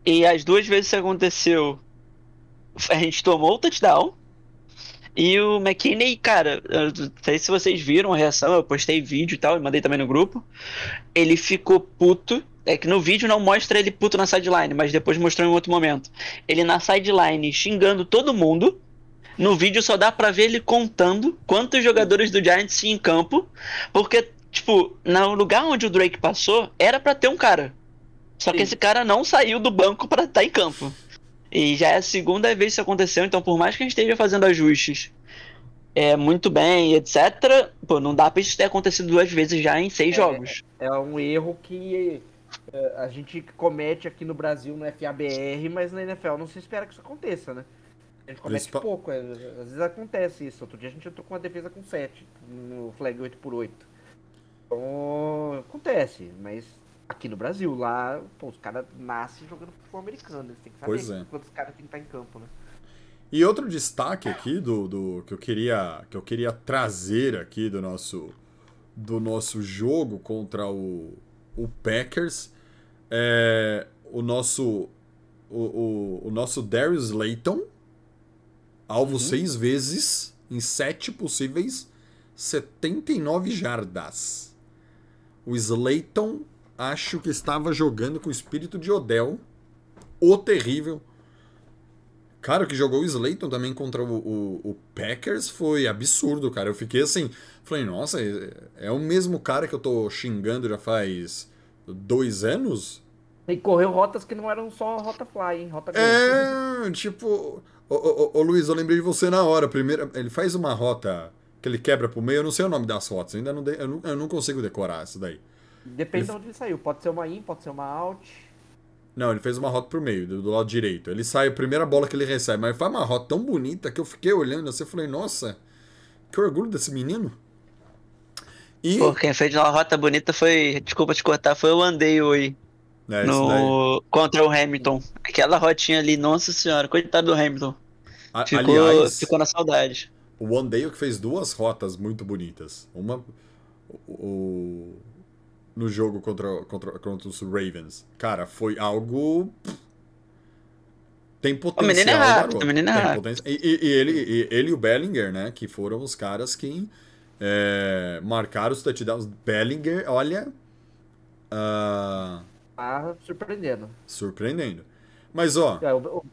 Speaker 3: E as duas vezes que aconteceu, a gente tomou o touchdown. E o McKinney, cara, eu não sei se vocês viram a reação, eu postei vídeo e tal, e mandei também no grupo. Ele ficou puto. É que no vídeo não mostra ele puto na sideline, mas depois mostrou em outro momento. Ele na sideline xingando todo mundo. No vídeo só dá pra ver ele contando quantos jogadores do Giants tinha em campo. Porque, tipo, no lugar onde o Drake passou, era pra ter um cara. Só que
Speaker 2: Sim.
Speaker 3: esse cara não saiu do banco pra estar em campo. E já é a segunda vez que isso aconteceu, então por mais que a gente esteja fazendo ajustes é, muito bem, etc., pô, não dá pra isso ter acontecido duas vezes já em seis jogos.
Speaker 2: É um erro que é, a gente comete aqui no Brasil no FABR, mas na NFL não se espera que isso aconteça, né? A gente comete
Speaker 1: Principal-
Speaker 2: pouco, é, às vezes acontece isso. Outro dia a gente entrou com uma defesa com 7 no flag 8x8. Então, acontece, mas aqui no Brasil, lá, pô, os caras nascem jogando futebol americano, eles têm que saber
Speaker 1: Pois é.
Speaker 2: quantos caras tem que estar em campo, né?
Speaker 1: E outro destaque aqui do, do que eu queria que eu queria trazer aqui do nosso do nosso jogo contra o, o Packers é o nosso o, o, o nosso Darius Layton alvo seis vezes em sete possíveis 79 jardas. O Slayton acho que estava jogando com o espírito de Odell, o terrível. Cara, o que jogou o Slayton também contra o, o, o Packers foi absurdo, cara. Eu fiquei assim, falei, nossa, é, é o mesmo cara que eu tô xingando já faz dois anos?
Speaker 2: E correu rotas que não eram só rota fly, hein? Rota.
Speaker 1: É, tipo. Ô, ô, ô, Luiz, eu lembrei de você na hora. Primeiro, ele faz uma rota que ele quebra pro meio. Eu não sei o nome das rotas, ainda não, dei- eu, não, eu não consigo decorar isso daí.
Speaker 2: Depende de onde ele saiu. Pode ser uma in, pode ser uma out.
Speaker 1: Não, ele fez uma rota pro meio, do, do lado direito. Ele sai a primeira bola que ele recebe, mas faz uma rota tão bonita que eu fiquei olhando assim e falei, nossa, que orgulho desse menino. E.
Speaker 3: Pô, quem fez uma rota bonita foi, desculpa te cortar, foi o Andale aí,
Speaker 1: É,
Speaker 3: no, contra o Hamilton. Aquela rotinha ali, nossa senhora, coitado do Hamilton.
Speaker 1: A-
Speaker 3: Ficou,
Speaker 1: aliás,
Speaker 3: ficou na saudade.
Speaker 1: o One Day que fez duas rotas muito bonitas. Uma o, o- no jogo contra, contra, contra os Ravens. Cara, foi algo. Tem potencial.
Speaker 3: menino é rápido, o menino é rápido.
Speaker 1: E, e- e ele, e ele e o Bellinger, né? Que foram os caras que é, marcaram os touchdowns. Bellinger, olha. ah,
Speaker 2: Tá surpreendendo.
Speaker 1: surpreendendo. Mas, ó.
Speaker 2: É, o,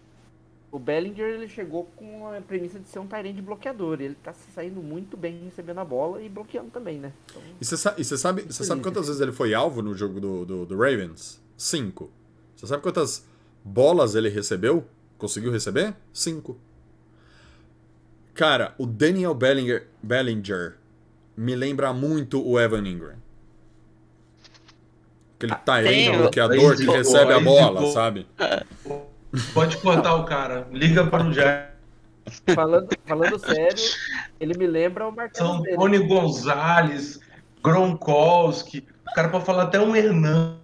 Speaker 2: o- Bellinger ele chegou com a premissa de ser um Tyrande bloqueador. Ele tá se saindo muito bem recebendo a bola e bloqueando também, né? Então,
Speaker 1: E você sabe, sabe, sabe quantas vezes ele foi alvo no jogo do, do, do Ravens? Cinco. Você sabe quantas bolas ele recebeu? Conseguiu receber? Cinco. Cara, o Daniel Bellinger, Bellinger me lembra muito o Evan Ingram. Aquele Tyrene
Speaker 3: tem,
Speaker 1: bloqueador que recebe a bola, sabe?
Speaker 4: Pode cortar o cara. Liga para o Jair.
Speaker 2: Falando, falando sério, ele me lembra o Marcelo
Speaker 4: São. Tony Gonzalez, Gronkowski. O cara pode falar até um Hernan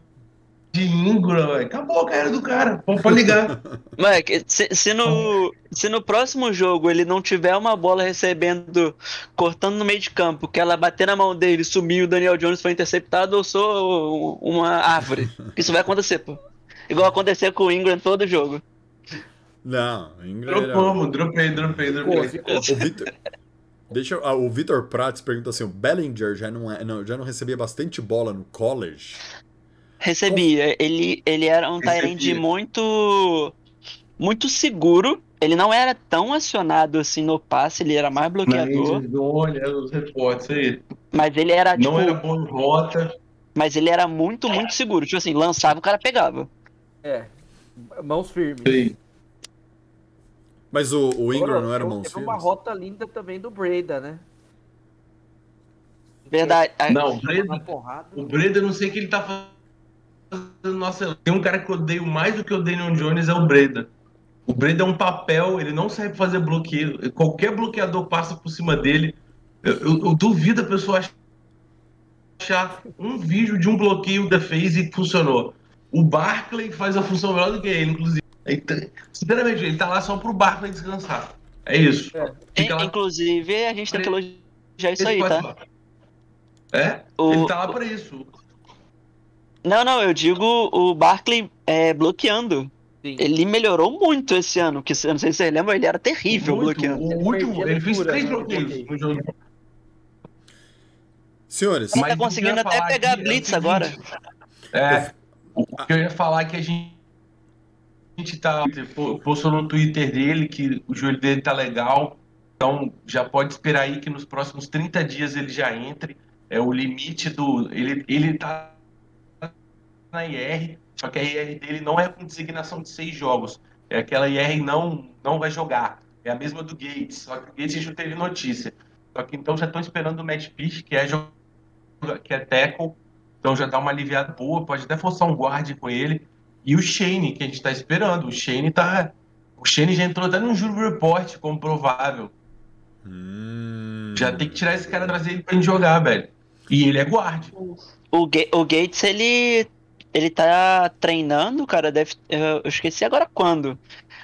Speaker 4: de Ingram. velho. Acabou a carreira do cara. Pode ligar. [laughs]
Speaker 3: Moleque, se, se no, se no próximo jogo ele não tiver uma bola recebendo, cortando no meio de campo, que ela bater na mão dele, sumir, o Daniel Jones foi interceptado, eu sou uma árvore. Isso vai acontecer, pô. Igual acontecer com o Ingram todo jogo.
Speaker 1: Não, Ingram era...
Speaker 4: Dropamos, dropei, dropei,
Speaker 2: Ficou,
Speaker 4: dropei.
Speaker 2: ficou.
Speaker 1: O Vitor. Deixa eu- ah, o Vitor Prats pergunta assim: o Bellinger já não, é, não, já não recebia bastante bola no college?
Speaker 3: Recebia. Ele, ele era um. Tyrande muito. Muito seguro. Ele não era tão acionado assim no passe, ele era mais bloqueador.
Speaker 4: Mas, olha os reportes aí.
Speaker 3: Mas ele era, tipo.
Speaker 4: Não era bom em rota.
Speaker 3: Mas ele era muito, muito seguro. Tipo assim, lançava, o cara pegava.
Speaker 2: É. Mãos firmes.
Speaker 4: Sei.
Speaker 1: Mas o, o Ingram
Speaker 2: Agora,
Speaker 1: não era
Speaker 2: teve-
Speaker 1: mãos
Speaker 2: Teve uma
Speaker 1: firmes?
Speaker 2: rota linda também do Breda, né?
Speaker 3: Verdade.
Speaker 4: Não, o Breda,
Speaker 2: porrada.
Speaker 4: o Breda, não sei o que ele tá fazendo. Nossa, tem um cara que eu odeio mais do que o Daniel Jones, é o Breda. O Breda é um papel, ele não sabe fazer bloqueio. Qualquer bloqueador passa por cima dele. Eu, eu- eu duvido a pessoa achar um vídeo de um bloqueio da FaZe que funcionou. O Barclay faz a função melhor do que ele, inclusive. Então, sinceramente, ele tá lá só pro Barclay descansar. É isso.
Speaker 2: É.
Speaker 4: Lá-
Speaker 3: Inclusive, a gente tem que elogiar isso aí, tá?
Speaker 4: É?
Speaker 3: O-
Speaker 4: Ele tá lá pra isso.
Speaker 3: Não, não, eu digo o Barkley é, bloqueando.
Speaker 2: Sim.
Speaker 3: Ele melhorou muito esse ano, que eu não sei se vocês lembram, ele era terrível
Speaker 4: Muito.
Speaker 3: bloqueando.
Speaker 4: O
Speaker 2: Ele
Speaker 4: último,
Speaker 2: a
Speaker 4: ele fez três bloqueios
Speaker 2: bloqueio.
Speaker 4: no jogo.
Speaker 1: Senhores,
Speaker 3: Ele tá conseguindo até pegar
Speaker 4: aqui o
Speaker 3: blitz agora.
Speaker 4: É, o que eu ia falar é que a gente, a gente tá, postou no Twitter dele que o joelho dele tá legal, então já pode esperar aí que nos próximos 30 dias ele já entre. É o limite do. Ele, ele tá na IR, só que a IR dele não é com designação de seis jogos. É aquela IR não, não vai jogar. É a mesma do Gates, só que o Gates já teve notícia. Só que então já estão esperando o Matt Pitt, que é, que é tackle, então já dá uma aliviada boa, pode até forçar um guarde com ele. E o Shane, que a gente tá esperando. O Shane tá. O Shane já entrou até no Juro Report como provável.
Speaker 1: Hum,
Speaker 4: Já tem que tirar esse cara e trazer ele pra gente jogar, velho. E ele é guarde.
Speaker 3: O, Ga- o Gates, ele, ele tá treinando, cara, deve, eu esqueci agora quando.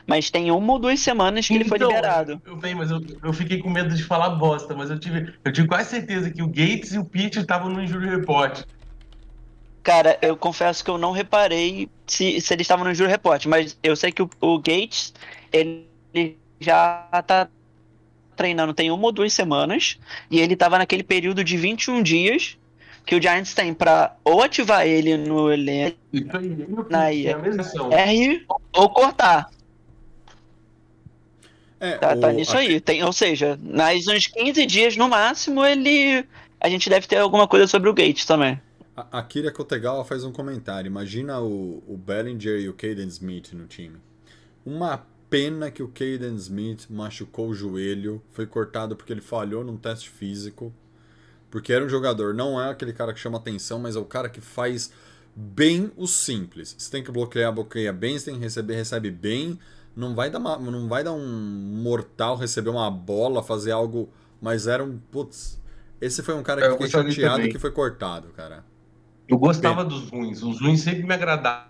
Speaker 3: Mas tem uma ou duas semanas que ele foi
Speaker 4: Então,
Speaker 3: liberado.
Speaker 4: Eu, bem, mas eu, eu fiquei com medo de falar bosta, mas eu tive, eu tive quase certeza que o Gates e o Pitt estavam no Injury Report.
Speaker 3: Cara, eu confesso que eu não reparei se, se eles estavam no Juro Report, mas eu sei que o, o Gates, ele já tá treinando tem uma ou duas semanas, e ele tava naquele período de 21 dias que o Giants tem pra ou ativar ele no elenco Na
Speaker 4: têm a
Speaker 3: IA.
Speaker 4: mesma ação.
Speaker 3: R ou cortar.
Speaker 1: é,
Speaker 3: Tá, tá nisso aí. Tem, ou seja, nas uns 15 dias no máximo, ele. A gente deve ter alguma coisa sobre o Gates também.
Speaker 1: A, a Kira Kotegawa faz um comentário. Imagina o, o Bellinger e o Caden Smith no time. Uma pena que o Caden Smith machucou o joelho, foi cortado porque ele falhou num teste físico. Porque era um jogador, não é aquele cara que chama atenção, mas é o cara que faz bem o simples. Você tem que bloquear, bloqueia bem, você tem que receber, recebe bem. Não vai dar, uma- não vai dar um mortal receber uma bola, fazer algo. Mas era um. Putz. Esse foi um cara que
Speaker 4: É, eu
Speaker 1: fiquei chateado que foi cortado, cara.
Speaker 4: Eu gostava dos ruins. Os ruins sempre me agradavam.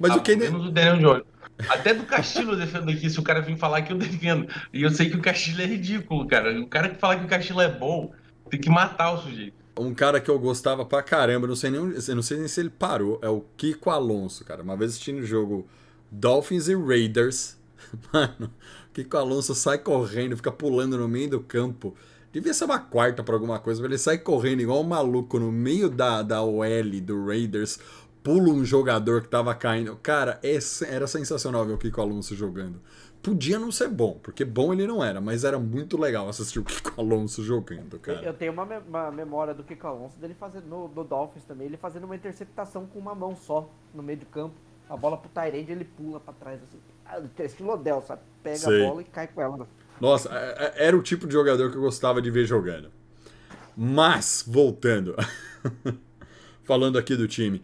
Speaker 1: Mas
Speaker 4: Ah,
Speaker 1: o Caden.
Speaker 4: Menos o Daniel Jones. Até do Castilho eu defendo aqui, se o cara vir falar que eu defendo. E eu sei que o Castilho é ridículo, cara. O cara que fala que o Castilho é bom, tem que matar o sujeito.
Speaker 1: Um cara que eu gostava pra caramba, não sei nem, não sei nem se ele parou, é o Kiko Alonso, cara. Uma vez assistindo o jogo Dolphins e Raiders, [laughs] mano, o Kiko Alonso sai correndo, fica pulando no meio do campo. Devia ser uma quarta pra alguma coisa, mas ele sai correndo igual um maluco no meio da, da OL do Raiders, pula um jogador que tava caindo. Cara, é era sensacional ver o Kiko Alonso jogando. Podia não ser bom, porque bom ele não era, mas era muito legal assistir o Kiko Alonso jogando, cara.
Speaker 2: Eu tenho uma, me- uma memória do Kiko Alonso dele fazendo no, no Dolphins também, ele fazendo uma interceptação com uma mão só no meio de campo. A bola pro Tyrande, ele pula pra trás assim. Ah, Estilo Odell, sabe? Pega
Speaker 1: Sei.
Speaker 2: a bola e cai com ela.
Speaker 1: Nossa, é- é- era o tipo de jogador que eu gostava de ver jogando. Mas, voltando. [laughs] falando aqui do time.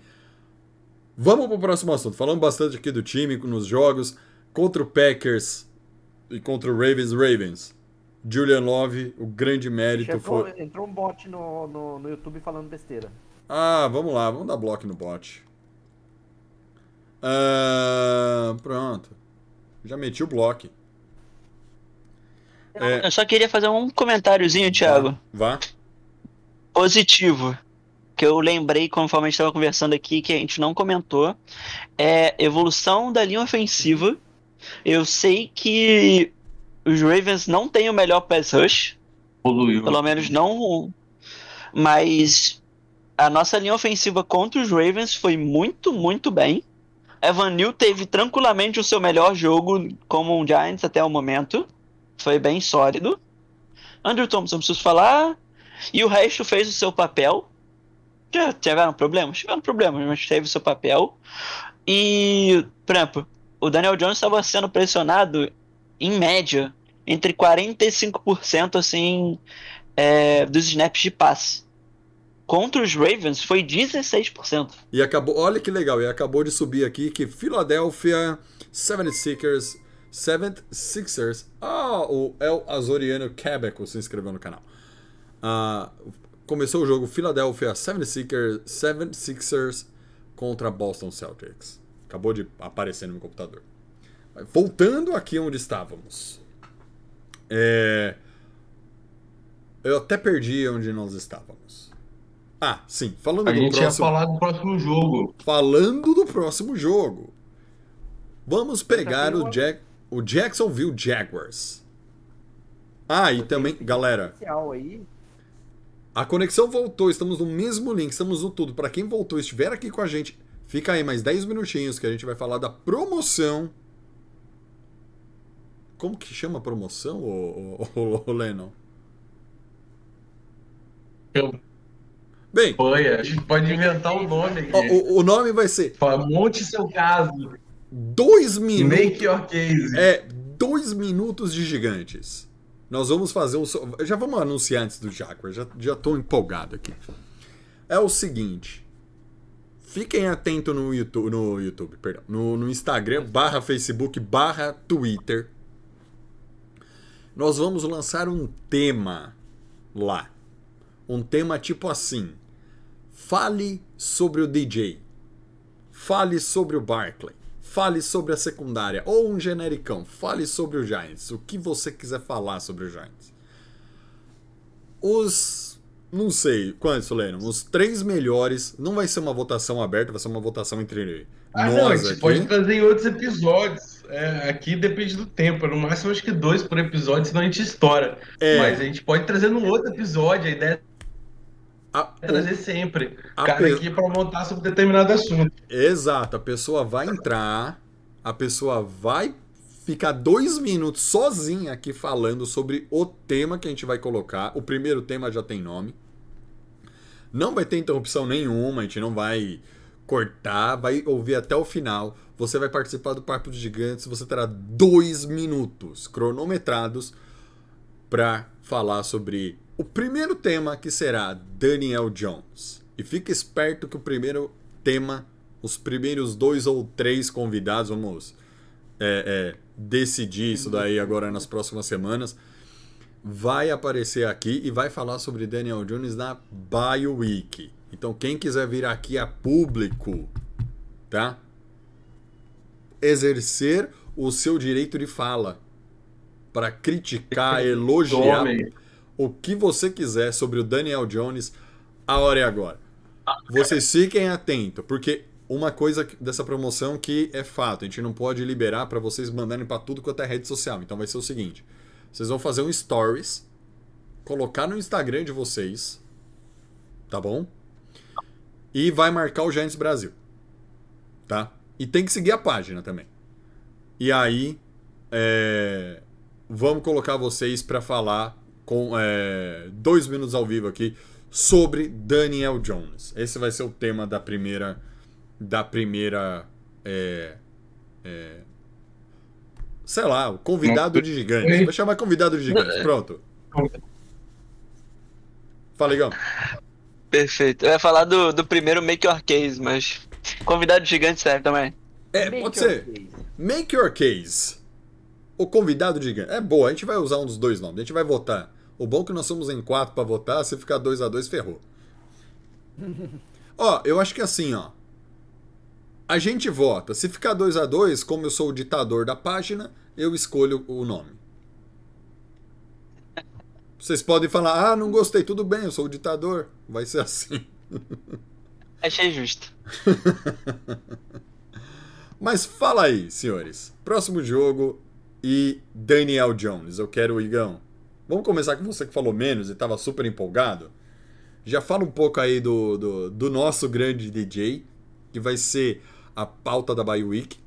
Speaker 1: Vamos pro próximo assunto. Falando bastante aqui do time nos jogos contra o Packers e contra o Ravens Ravens. Julian Love, o grande mérito
Speaker 2: Chegou-
Speaker 1: foi.
Speaker 2: Entrou um bot no, no, no YouTube falando besteira.
Speaker 1: Ah, vamos lá, vamos dar bloco no bot. Ah, pronto. Já meti o bloco. É.
Speaker 3: Eu só queria fazer um comentáriozinho, Thiago.
Speaker 1: Vá.
Speaker 3: Positivo. Que eu lembrei conforme a gente estava conversando aqui, que a gente não comentou. É evolução da linha ofensiva. Eu sei que os Ravens não têm o melhor pass rush.
Speaker 4: Evoluiu.
Speaker 3: Pelo menos não. Mas a nossa linha ofensiva contra os Ravens foi muito, muito bem. Evan Neal teve tranquilamente o seu melhor jogo como um Giants até o momento. Foi bem sólido. Andrew Thompson, preciso falar. E o resto fez o seu papel. Já tiveram problemas? Tiveram problemas, mas teve o seu papel. E, por exemplo, o Daniel Jones estava sendo pressionado, em média, entre 45% assim, é, dos snaps de passe. Contra os Ravens foi 16%.
Speaker 1: E acabou, olha que legal, e acabou de subir aqui que Philadelphia 76ers, 76ers, ah, o El Azoriano Quebec se inscreveu no canal. Ah, começou o jogo Philadelphia 76ers, 76ers contra Boston Celtics. Acabou de aparecer no meu computador. Voltando aqui onde estávamos. É, Eu até perdi onde nós estávamos. Ah, sim, falando
Speaker 4: A
Speaker 1: do
Speaker 4: gente ia
Speaker 1: próximo...
Speaker 4: falar do próximo jogo.
Speaker 1: Falando do próximo jogo, vamos pegar o, Jack, o Jacksonville Jaguars. Ah, e também, galera,
Speaker 2: aí.
Speaker 1: a conexão voltou, estamos no mesmo link, estamos no tudo. Para quem voltou e estiver aqui com a gente, fica aí mais 10 minutinhos que a gente vai falar da promoção. Como que chama a promoção, ô, ô, ô, Lennon? Bem,
Speaker 4: Campanha. A gente pode inventar o nome aqui.
Speaker 1: ó, o, o nome vai ser
Speaker 4: Monte seu caso.
Speaker 1: dois minutos.
Speaker 4: Make your case.
Speaker 1: É dois minutos de gigantes. Nós vamos fazer um. Já vamos anunciar antes do Jaguar, já, já tô empolgado aqui. É o seguinte. Fiquem atentos no YouTube, no YouTube, perdão, no, no Instagram, barra Facebook, barra Twitter. Nós vamos lançar um tema lá. Um tema tipo assim. Fale sobre o DJ. Fale sobre o Barkley. Fale sobre a secundária. Ou um genericão. Fale sobre o Giants. O que você quiser falar sobre o Giants. Os. Não sei quantos, Lennon. Os três melhores. Não vai ser uma votação aberta, vai ser uma votação entre
Speaker 4: Ah,
Speaker 1: nós
Speaker 4: não, a gente
Speaker 1: aqui.
Speaker 4: pode trazer em outros episódios. É, aqui depende do tempo. No máximo, acho que dois por episódio, senão a gente estoura.
Speaker 1: É.
Speaker 4: Mas a gente pode trazer num outro episódio. A ideia
Speaker 1: A-
Speaker 4: é trazer sempre.
Speaker 1: a
Speaker 4: Cara
Speaker 1: pe-
Speaker 4: aqui pra montar sobre determinado assunto.
Speaker 1: Exato, a pessoa vai entrar, a pessoa vai ficar dois minutos sozinha aqui falando sobre o tema que a gente vai colocar. O primeiro tema já tem nome. Não vai ter interrupção nenhuma, a gente não vai cortar, vai ouvir até o final. Você vai participar do Papo de Gigantes, você terá dois minutos cronometrados para falar sobre o primeiro tema que será Daniel Jones. E fica esperto que o primeiro tema, os primeiros dois ou três convidados, vamos é, é, decidir isso daí agora nas próximas semanas, vai aparecer aqui e vai falar sobre Daniel Jones na Bio Week. Então quem quiser vir aqui a público, tá? Exercer o seu direito de fala para criticar, elogiar
Speaker 4: Tome.
Speaker 1: o que você quiser sobre o Daniel Jones, a hora é agora. Vocês fiquem atentos, porque uma coisa dessa promoção que é fato, a gente não pode liberar para vocês mandarem para tudo quanto é rede social. Então vai ser o seguinte: vocês vão fazer um stories, colocar no Instagram de vocês, tá bom? E vai marcar o Giants Brasil, tá? E tem que seguir a página também. E aí, é, vamos colocar vocês para falar com é, dois minutos ao vivo aqui sobre Daniel Jones. Esse vai ser o tema da primeira da primeira é, é, sei lá, o convidado de gigantes. Vai chamar convidado de gigantes. Pronto. Fala, Igão.
Speaker 3: Perfeito. Eu ia falar do, do primeiro Make Your Case, mas convidado gigante serve também.
Speaker 1: É,
Speaker 2: Make
Speaker 1: pode ser.
Speaker 2: case.
Speaker 1: Make your case. O convidado gigante. É boa, a gente vai usar um dos dois nomes. A gente vai votar. O bom é que nós somos em quatro pra votar. Se ficar dois a dois, ferrou. [laughs] ó, eu acho que assim, ó. A gente vota. Se ficar dois a dois, como eu sou o ditador da página, eu escolho o nome. Vocês podem falar, ah, não gostei, tudo bem, eu sou o ditador. Vai ser assim. [laughs]
Speaker 3: Achei justo. [laughs]
Speaker 1: Mas fala aí, senhores. Próximo jogo e Daniel Jones. Eu quero o Igão. Vamos começar com você que falou menos e estava super empolgado. Já fala um pouco aí do, do, do nosso grande DJ, que vai ser a pauta da Bye Week.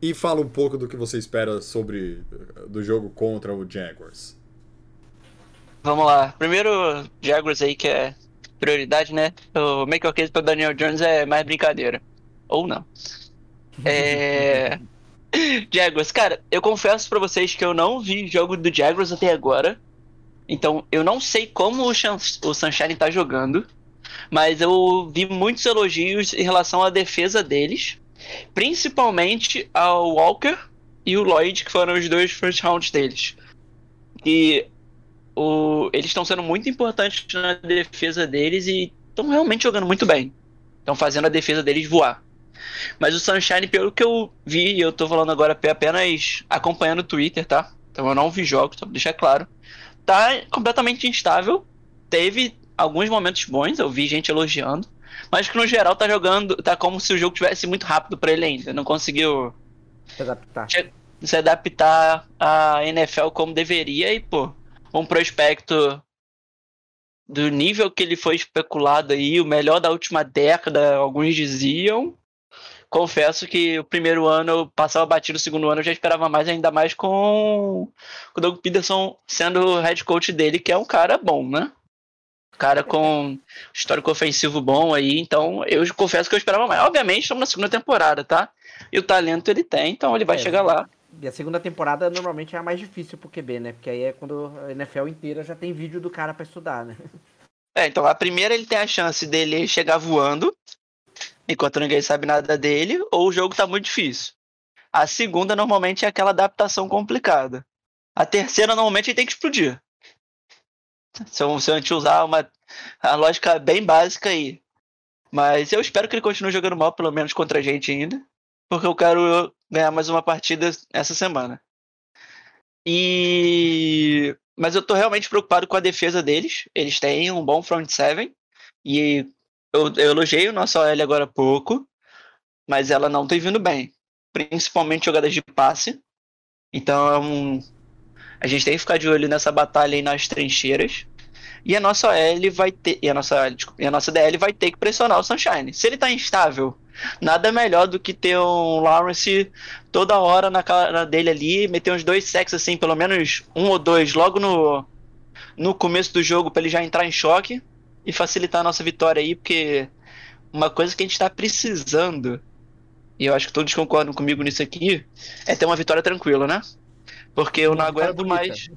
Speaker 1: E fala um pouco do que você espera sobre do jogo contra o Jaguars.
Speaker 3: Vamos lá. Primeiro, Jaguars aí, que é prioridade, né? O Make Your Case para Daniel Jones é mais brincadeira. Ou não. [laughs] É. Jaguars, cara, eu confesso pra vocês que eu não vi jogo do Jaguars até agora. Então, eu não sei como o, Chan- o Sunshine tá jogando. Mas eu vi muitos elogios em relação à defesa deles. Principalmente ao Walker e o Lloyd, que foram os dois first rounds deles. E o, eles estão sendo muito importantes na defesa deles e estão realmente jogando muito bem. Estão fazendo a defesa deles voar. Mas o Sunshine, pelo que eu vi, e eu tô falando agora apenas acompanhando o Twitter, tá? Então eu não vi jogos, só pra deixar claro. Tá completamente instável. Teve alguns momentos bons, eu vi gente elogiando. Mas que no geral tá jogando, tá como se o jogo tivesse muito rápido pra ele ainda. Não conseguiu
Speaker 2: Se adaptar.
Speaker 3: se adaptar à NFL como deveria e, pô, um prospecto do nível que ele foi especulado aí, o melhor da última década, alguns diziam. Confesso que o primeiro ano eu passava batido, o segundo ano eu já esperava mais, ainda mais com o Doug Peterson sendo o head coach dele, que é um cara bom, né? Cara com histórico ofensivo bom aí, então eu confesso que eu esperava mais. Obviamente, estamos na segunda temporada, tá? E o talento ele tem, então ele vai
Speaker 2: É,
Speaker 3: chegar lá.
Speaker 2: E a segunda temporada normalmente é a mais difícil pro QB, né? Porque aí é quando a NFL inteira já tem vídeo do cara pra estudar, né?
Speaker 3: É, então a primeira ele tem a chance dele chegar voando, enquanto ninguém sabe nada dele, ou o jogo tá muito difícil. A segunda normalmente é aquela adaptação complicada. A terceira normalmente ele tem que explodir. Se eu, gente usar uma a lógica bem básica aí. Mas eu espero que ele continue jogando mal, pelo menos contra a gente ainda. Porque eu quero ganhar mais uma partida essa semana. E. Mas eu tô realmente preocupado com a defesa deles. Eles têm um bom front seven. E eu, eu elogiei o nosso OL agora há pouco. Mas ela não tem vindo bem. Principalmente jogadas de passe. Então é um- a gente tem que ficar de olho nessa batalha aí nas trincheiras. E a nossa OL vai ter. E a nossa, e a nossa DL vai ter que pressionar o Sunshine. Se ele tá instável, nada melhor do que ter um Lawrence toda hora na cara dele ali, meter uns dois sacks assim, pelo menos um ou dois, logo no, no começo do jogo, pra ele já entrar em choque e facilitar a nossa vitória aí, porque uma coisa que a gente tá precisando, e eu acho que todos concordam comigo nisso aqui, é ter uma vitória tranquila, né? Porque eu não aguento mais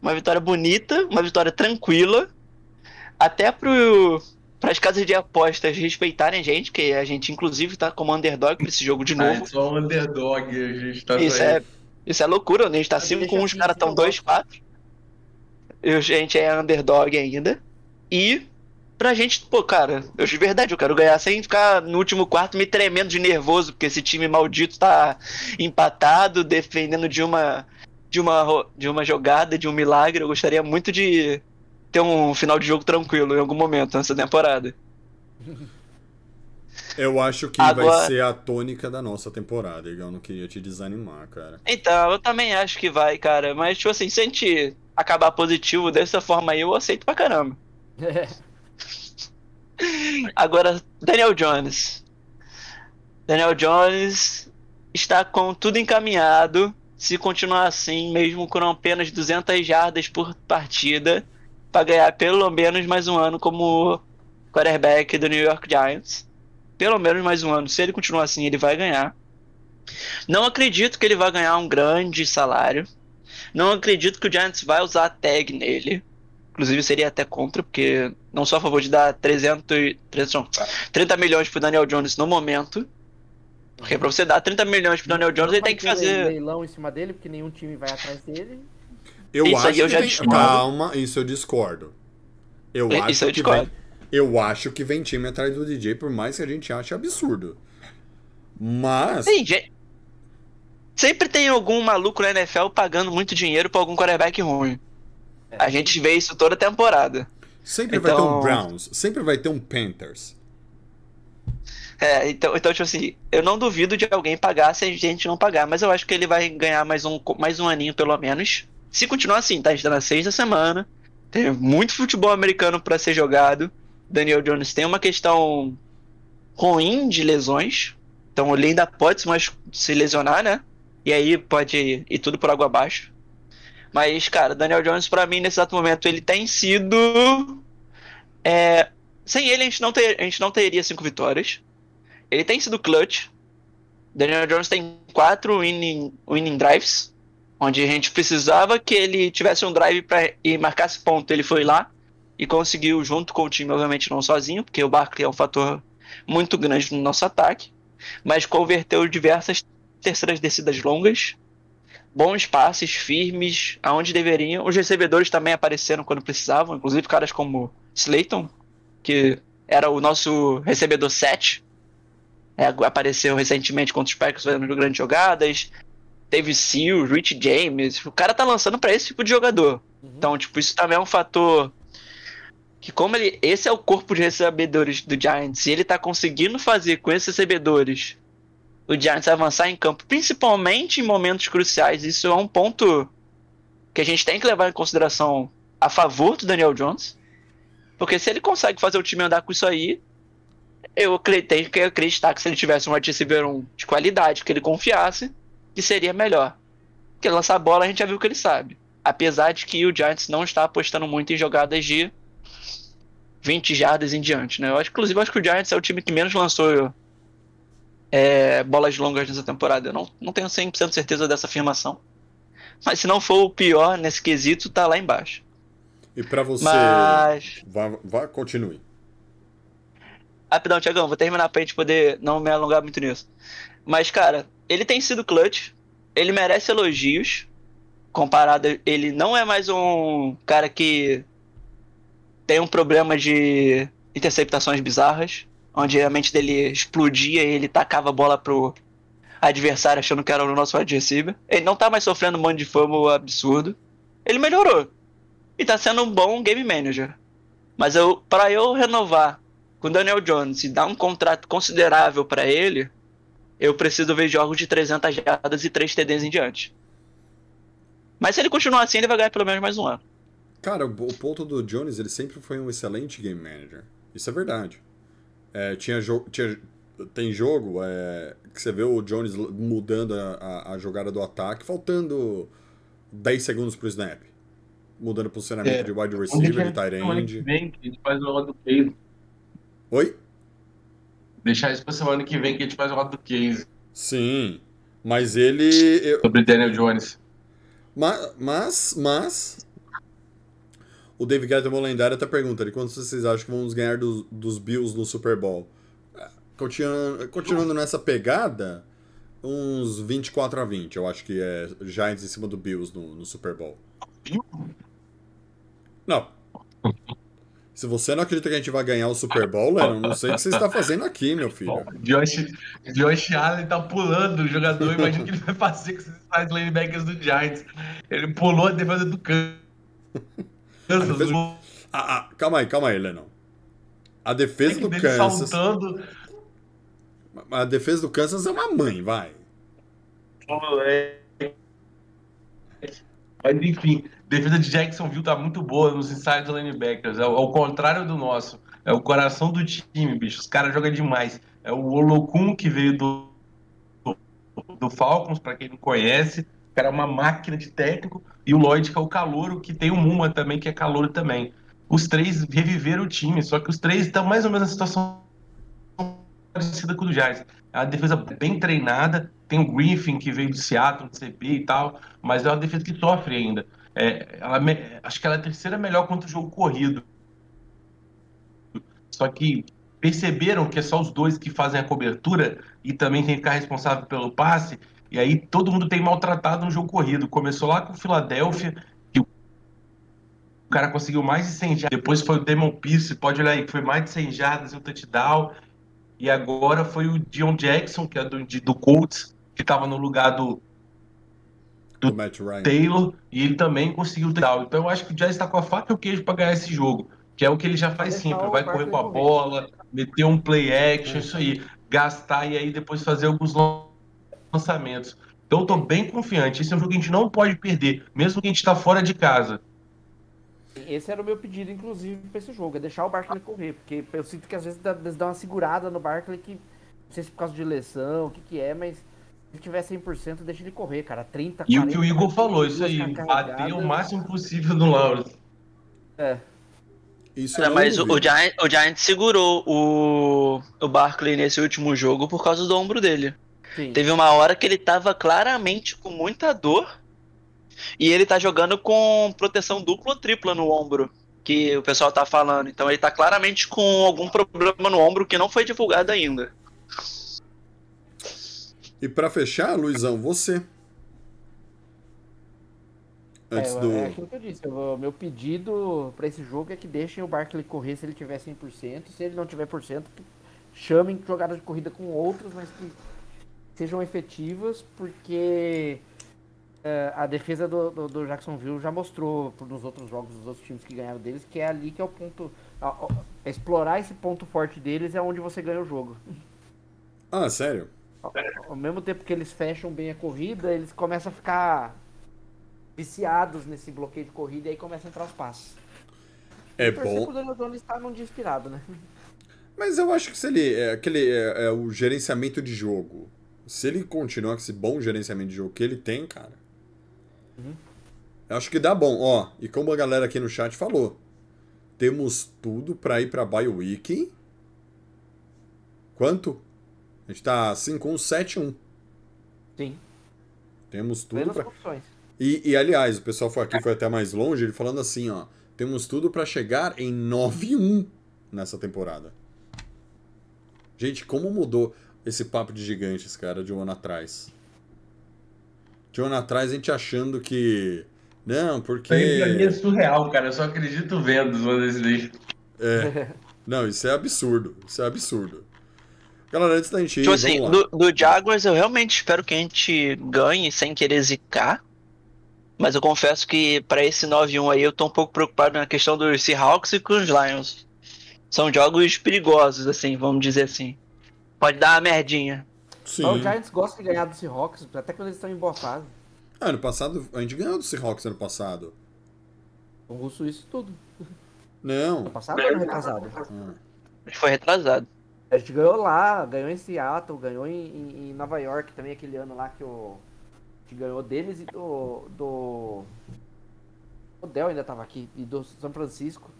Speaker 3: uma vitória bonita, uma vitória tranquila, até para as casas de apostas respeitarem a gente, que a gente inclusive tá como underdog pra esse jogo de
Speaker 4: Ah,
Speaker 3: novo.
Speaker 4: é só um underdog, a gente tá
Speaker 3: Isso é, isso é loucura, né? A gente tá
Speaker 2: Mas
Speaker 3: 5
Speaker 2: deixa
Speaker 3: com os caras
Speaker 2: se
Speaker 3: tão
Speaker 2: eu
Speaker 3: 2, 4. E a gente é underdog ainda. E pra gente, pô, cara, eu de verdade, eu quero ganhar sem ficar no último quarto me tremendo de nervoso, porque esse time maldito tá empatado, defendendo de uma de uma de uma jogada, de um milagre. Eu gostaria muito de ter um final de jogo tranquilo em algum momento nessa temporada. [laughs]
Speaker 1: Eu acho que vai
Speaker 3: Agora-
Speaker 1: ser a tônica da nossa temporada, Igão. Não queria te desanimar, cara.
Speaker 3: Então, eu também acho que vai, cara. Mas, tipo assim, se a gente acabar positivo dessa forma aí, eu aceito pra caramba. [laughs] Agora, Daniel Jones. Daniel Jones está com tudo encaminhado. Se continuar assim, mesmo com apenas 200 jardas por partida, para ganhar pelo menos mais um ano como quarterback do New York Giants. Pelo menos mais um ano. Se ele continuar assim, ele vai ganhar. Não acredito que ele vai ganhar um grande salário. Não acredito que o Giants vai usar a tag nele. Inclusive seria até contra, porque não sou a favor de dar 300, e- 300 não, 30 milhões pro Daniel Jones no momento. Porque pra você dar 30 milhões pro Daniel Jones,
Speaker 2: Não
Speaker 3: ele tem que fazer.
Speaker 2: leilão em cima dele, porque nenhum time vai atrás dele.
Speaker 1: Eu
Speaker 3: Isso
Speaker 1: acho
Speaker 3: aí eu
Speaker 1: que
Speaker 3: já
Speaker 1: vem...
Speaker 3: discordo.
Speaker 1: Calma, isso eu discordo. Eu
Speaker 3: Isso
Speaker 1: acho
Speaker 3: eu
Speaker 1: que
Speaker 3: discordo.
Speaker 1: vem... Eu acho que vem time atrás do DJ, por mais que a gente ache absurdo. Mas.
Speaker 3: Sim, gente. Sempre tem algum maluco na NFL pagando muito dinheiro pra algum quarterback ruim. A gente vê isso toda temporada.
Speaker 1: Sempre vai ter um
Speaker 3: Então-
Speaker 1: Browns, sempre vai ter um Panthers.
Speaker 3: É, então, então, tipo assim, eu não duvido de alguém pagar se a gente não pagar, mas eu acho que ele vai ganhar mais um, mais um aninho, pelo menos. Se continuar assim, tá? A gente tá na sexta semana, tem muito futebol americano pra ser jogado. Daniel Jones tem uma questão ruim de lesões, então ele ainda pode se, lesionar, né? E aí pode ir tudo por água abaixo. Mas, cara, Daniel Jones, pra mim, nesse exato momento, ele tem sido. é, sem ele, a gente, não ter, a gente não teria cinco vitórias. Ele tem sido clutch. Daniel Jones tem quatro winning, winning drives, onde a gente precisava que ele tivesse um drive para e marcasse ponto. Ele foi lá e conseguiu junto com o time, obviamente não sozinho, porque o Barkley é um fator muito grande no nosso ataque, mas converteu diversas terceiras descidas longas, bons passes firmes, aonde deveriam. Os recebedores também apareceram quando precisavam, inclusive caras como Slayton, que era o nosso recebedor 7, é, apareceu recentemente contra os Packers fazendo grandes jogadas. Teve Seal, Rich James. O cara tá lançando pra esse tipo de jogador. Então, tipo, isso também é um fator que como ele, esse é o corpo de recebedores do Giants, e ele tá conseguindo fazer com esses recebedores o Giants avançar em campo, principalmente em momentos cruciais, isso é um ponto que a gente tem que levar em consideração a favor do Daniel Jones. Porque se ele consegue fazer o time andar com isso aí, eu tenho que acreditar que se ele tivesse um wide receiver um de qualidade, que ele confiasse, que seria melhor. Porque lançar a bola a gente já viu que ele sabe. Apesar de que o Giants não está apostando muito em jogadas de 20 jardas em diante, né? Eu acho, inclusive, acho que o Giants é o time que menos lançou é, bolas longas nessa temporada. Eu não, não tenho 100% certeza dessa afirmação. Mas se não for o pior nesse quesito, tá lá embaixo.
Speaker 1: E pra você.
Speaker 3: Mas.
Speaker 1: Vá, vá, continue.
Speaker 3: Rapidão, Tiagão, vou terminar pra gente poder não me alongar muito nisso. Mas, cara, ele tem sido clutch, ele merece elogios. Comparado, ele não é mais um cara que tem um problema de interceptações bizarras, onde a mente dele explodia e ele tacava a bola pro adversário achando que era o nosso wide receiver. Ele não tá mais sofrendo um monte de fumble absurdo. Ele melhorou. E tá sendo um bom game manager. Mas eu, para eu renovar com o Daniel Jones e dar um contrato considerável pra ele, eu preciso ver jogos de 300 jardas e 3 TDs em diante. Mas se ele continuar assim, ele vai ganhar pelo menos mais um ano.
Speaker 1: Cara, o ponto do Jones, ele sempre foi um excelente game manager. Isso é verdade. É, tinha jogo. Tinha, tem jogo é, que você vê o Jones mudando a, a- a jogada do ataque, faltando 10 segundos pro snap. Mudando o posicionamento
Speaker 4: É.
Speaker 1: de wide receiver, de tight end.
Speaker 4: gente faz o lado do case.
Speaker 1: Oi?
Speaker 4: Deixar isso pra semana que vem que a gente faz o lado do case
Speaker 1: Sim. Mas ele. eu-
Speaker 4: sobre Daniel Jones.
Speaker 1: Ma- Mas, mas. O David Guetta lendário até pergunta: de quantos vocês acham que vamos ganhar dos, dos Bills no Super Bowl? É, Continuando, continuando nessa pegada, uns 24 a 20, eu acho que é Giants em cima do Bills no, no Super Bowl. Não. [laughs] Se você não acredita que a gente vai ganhar o Super Bowl, Lennon, não sei o que você está fazendo aqui, meu [laughs] filho.
Speaker 4: Josh, Josh Allen tá pulando o jogador. Imagina o que ele vai fazer com esses linebackers do Giants. Ele pulou a defesa do Kansas.
Speaker 1: defesa-
Speaker 4: o
Speaker 1: Ah, ah, calma aí, calma aí, Lennon. A defesa do
Speaker 4: dele
Speaker 1: Kansas.
Speaker 4: saltando.
Speaker 1: A defesa do Kansas é uma mãe, vai.
Speaker 4: moleque. Mas enfim, defesa de Jacksonville tá muito boa nos inside linebackers. Ao, ao contrário do nosso. É o coração do time, bicho. Os caras jogam demais. É o Olokun que veio do, do, do Falcons, pra quem não conhece. O cara é uma máquina de técnico. E o Lloyd, que é o calouro, que tem o Muma também, que é calouro também. Os três reviveram o time, só que os três estão mais ou menos na situação parecida com o do Giants. É uma defesa bem treinada. Tem o Griffin, que veio do Seattle, do CP e tal, mas é uma defesa que sofre ainda. É, ela acho que ela é a terceira melhor contra o jogo corrido. Só que perceberam que é só os dois que fazem a cobertura e também tem que ficar responsável pelo passe. E aí todo mundo tem maltratado no jogo corrido. Começou lá com o Philadelphia, que o cara conseguiu mais de 100 jardas. Depois foi o Demon Pierce, pode olhar aí, foi mais de 100 jardas e um touchdown. E agora foi o Dion Jackson, que é do, de- do Colts, que estava no lugar do,
Speaker 1: Do Matt Ryan.
Speaker 4: Taylor e ele também conseguiu o touchdown. Então eu acho que o Jazz está com a faca e o queijo para ganhar esse jogo, que é o que ele já faz
Speaker 2: Deixar
Speaker 4: sempre, vai correr com a bola, meter um play action, isso aí, gastar e aí depois fazer alguns lançamentos. Então eu tô bem confiante. Esse é um jogo que a gente não pode perder, mesmo que a gente está fora de casa.
Speaker 2: Esse era o meu pedido, inclusive, pra esse jogo, é deixar o Barkley correr, porque eu sinto que às vezes dá, dá uma segurada no Barkley que, não sei se por causa de lesão, o que que é, mas ele tiver 100%, deixa ele correr, cara, 30,
Speaker 4: E
Speaker 2: 40,
Speaker 4: o que o Igor falou, isso aí, bater o máximo possível no Lawrence.
Speaker 2: É,
Speaker 1: Isso eu
Speaker 3: É, mas o, o. Giant, o Giant segurou o, o Barkley nesse último jogo por causa do ombro dele.
Speaker 2: sim.
Speaker 3: Teve uma hora que ele tava claramente com muita dor e ele tá jogando com proteção dupla ou tripla no ombro, que o pessoal tá falando. Então ele tá claramente com algum problema no ombro que não foi divulgado ainda.
Speaker 1: E pra fechar, Luizão, você. Antes
Speaker 2: é,
Speaker 1: do.
Speaker 2: é aquilo que eu disse, o meu pedido pra esse jogo é que deixem o Barkley correr se ele tiver 100%, se ele não tiver por cento, chamem jogadas de corrida com outros, mas que sejam efetivas, porque é, a defesa do, do, do Jacksonville já mostrou por- nos outros jogos dos outros times que ganharam deles, que é ali que é o ponto. a- a- explorar esse ponto forte deles é onde você ganha o jogo.
Speaker 1: Ah, sério?
Speaker 2: Ao, ao mesmo tempo que eles fecham bem a corrida, eles começam a ficar viciados nesse bloqueio de corrida e aí começam a entrar os passos.
Speaker 1: É bom.
Speaker 2: pro Daniel Jones estar num dia inspirado, né?
Speaker 1: Mas eu acho que se ele. É, aquele, é, é o gerenciamento de jogo. Se ele continuar com esse bom gerenciamento de jogo que ele tem, cara. Eu acho que dá bom. Ó, e como a galera aqui no chat falou, temos tudo pra ir pra Bye Week. Quanto? A gente tá 5-1, 7-1.
Speaker 2: Sim,
Speaker 1: Temos tudo
Speaker 2: plenas
Speaker 1: pra. E, e, aliás, o pessoal foi aqui foi até mais longe, ele falando assim, ó. Temos tudo pra chegar em 9-1 nessa temporada. Gente, como mudou esse papo de gigantes, cara, de um ano atrás? De um ano atrás a gente achando que. Não, porque.
Speaker 4: É surreal, cara. Eu só acredito vendo daí.
Speaker 1: É. Não, isso é absurdo. Isso é absurdo. Galera, antes da gente ir,
Speaker 3: Tipo assim, do, do Jaguars eu realmente espero que a gente ganhe sem querer zicar. Mas eu confesso que pra esse 9-1 aí eu tô um pouco preocupado na questão dos Seahawks e com os Lions. São jogos perigosos, assim, vamos dizer assim. Pode dar uma merdinha.
Speaker 1: Sim.
Speaker 2: Mas o Giants gosta de ganhar do Seahawks, até quando eles estão em boa fase.
Speaker 1: Ah, ano passado, a gente ganhou do Seahawks ano passado.
Speaker 2: O russo isso tudo.
Speaker 1: Não.
Speaker 2: Ano passado ou ano retrasado?
Speaker 1: Ah.
Speaker 3: Foi retrasado.
Speaker 2: A gente ganhou lá, ganhou em Seattle, ganhou em, em- Nova York também, aquele ano lá que o. A gente ganhou deles e do. do. O Del ainda tava aqui, e do São Francisco.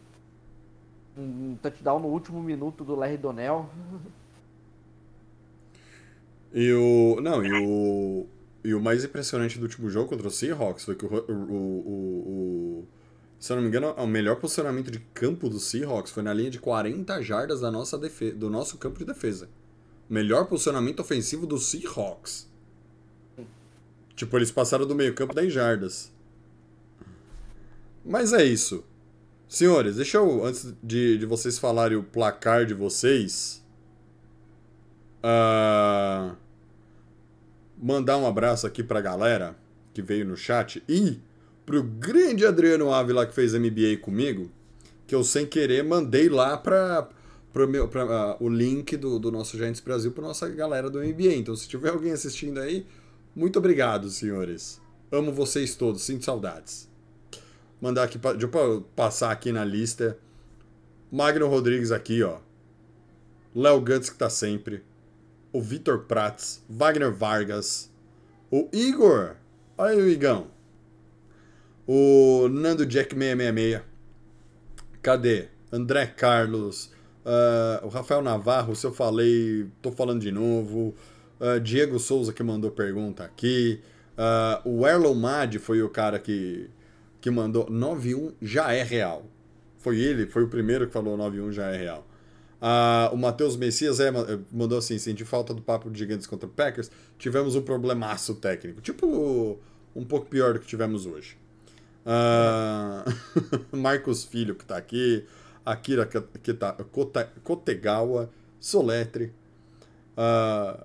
Speaker 2: Um touchdown no último minuto do Larry Donnell. [laughs]
Speaker 1: E o. Não, e o. E o mais impressionante do último jogo contra o Seahawks foi que o. o, o, o- se eu não me engano, o melhor posicionamento de campo do Seahawks foi na linha de 40 jardas da nossa defe do nosso campo de defesa. Melhor posicionamento ofensivo do Seahawks. Tipo, eles passaram do meio-campo 10 jardas. Mas é isso. Senhores, deixa eu, antes de, de vocês falarem o placar de vocês. ah, mandar um abraço aqui pra galera que veio no chat e pro grande Adriano Ávila que fez MBA comigo, que eu sem querer mandei lá meu, pra, ah, o link do, do nosso Giants Brasil pra nossa galera do MBA. Então, se tiver alguém assistindo aí, muito obrigado, senhores. Amo vocês todos, sinto saudades. Mandar aqui, deixa eu pa- passar aqui na lista. Magno Rodrigues aqui, ó. Léo Guts que tá sempre. O Vitor Prats, Wagner Vargas, o Igor, olha aí o Igão. O Nando Jack 666. Cadê? André Carlos, ah, o Rafael Navarro, se eu falei, tô falando de novo. Ah, Diego Souza que mandou pergunta aqui. Ah, o Erlon Mad foi o cara que, que mandou 91 já é real. Foi ele, foi o primeiro que falou 91 já é real. Ah, o Matheus Messias é, ma- mandou assim: senti falta do papo de gigantes contra Packers. Tivemos um problemaço técnico. Tipo, um pouco pior do que tivemos hoje. Ah, [laughs] Marcos Filho, que tá aqui. Akira Kota- Kotegawa. Soletre. Ah,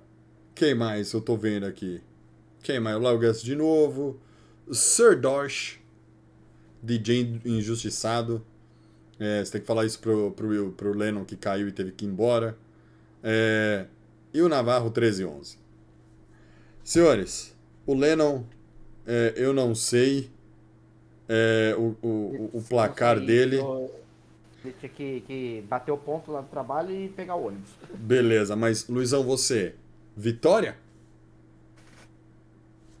Speaker 1: quem mais eu tô vendo aqui? Quem mais? O Léo Gus de novo. Sir Dosh. DJ injustiçado. É, você tem que falar isso pro, pro, pro Lennon que caiu e teve que ir embora. É, e o Navarro 1311. Senhores, o Lennon, é, eu não sei é, o, o, o placar dele.
Speaker 2: Ele tinha que, que bater o ponto lá no trabalho e pegar o ônibus.
Speaker 1: Beleza, mas Luizão, você, vitória?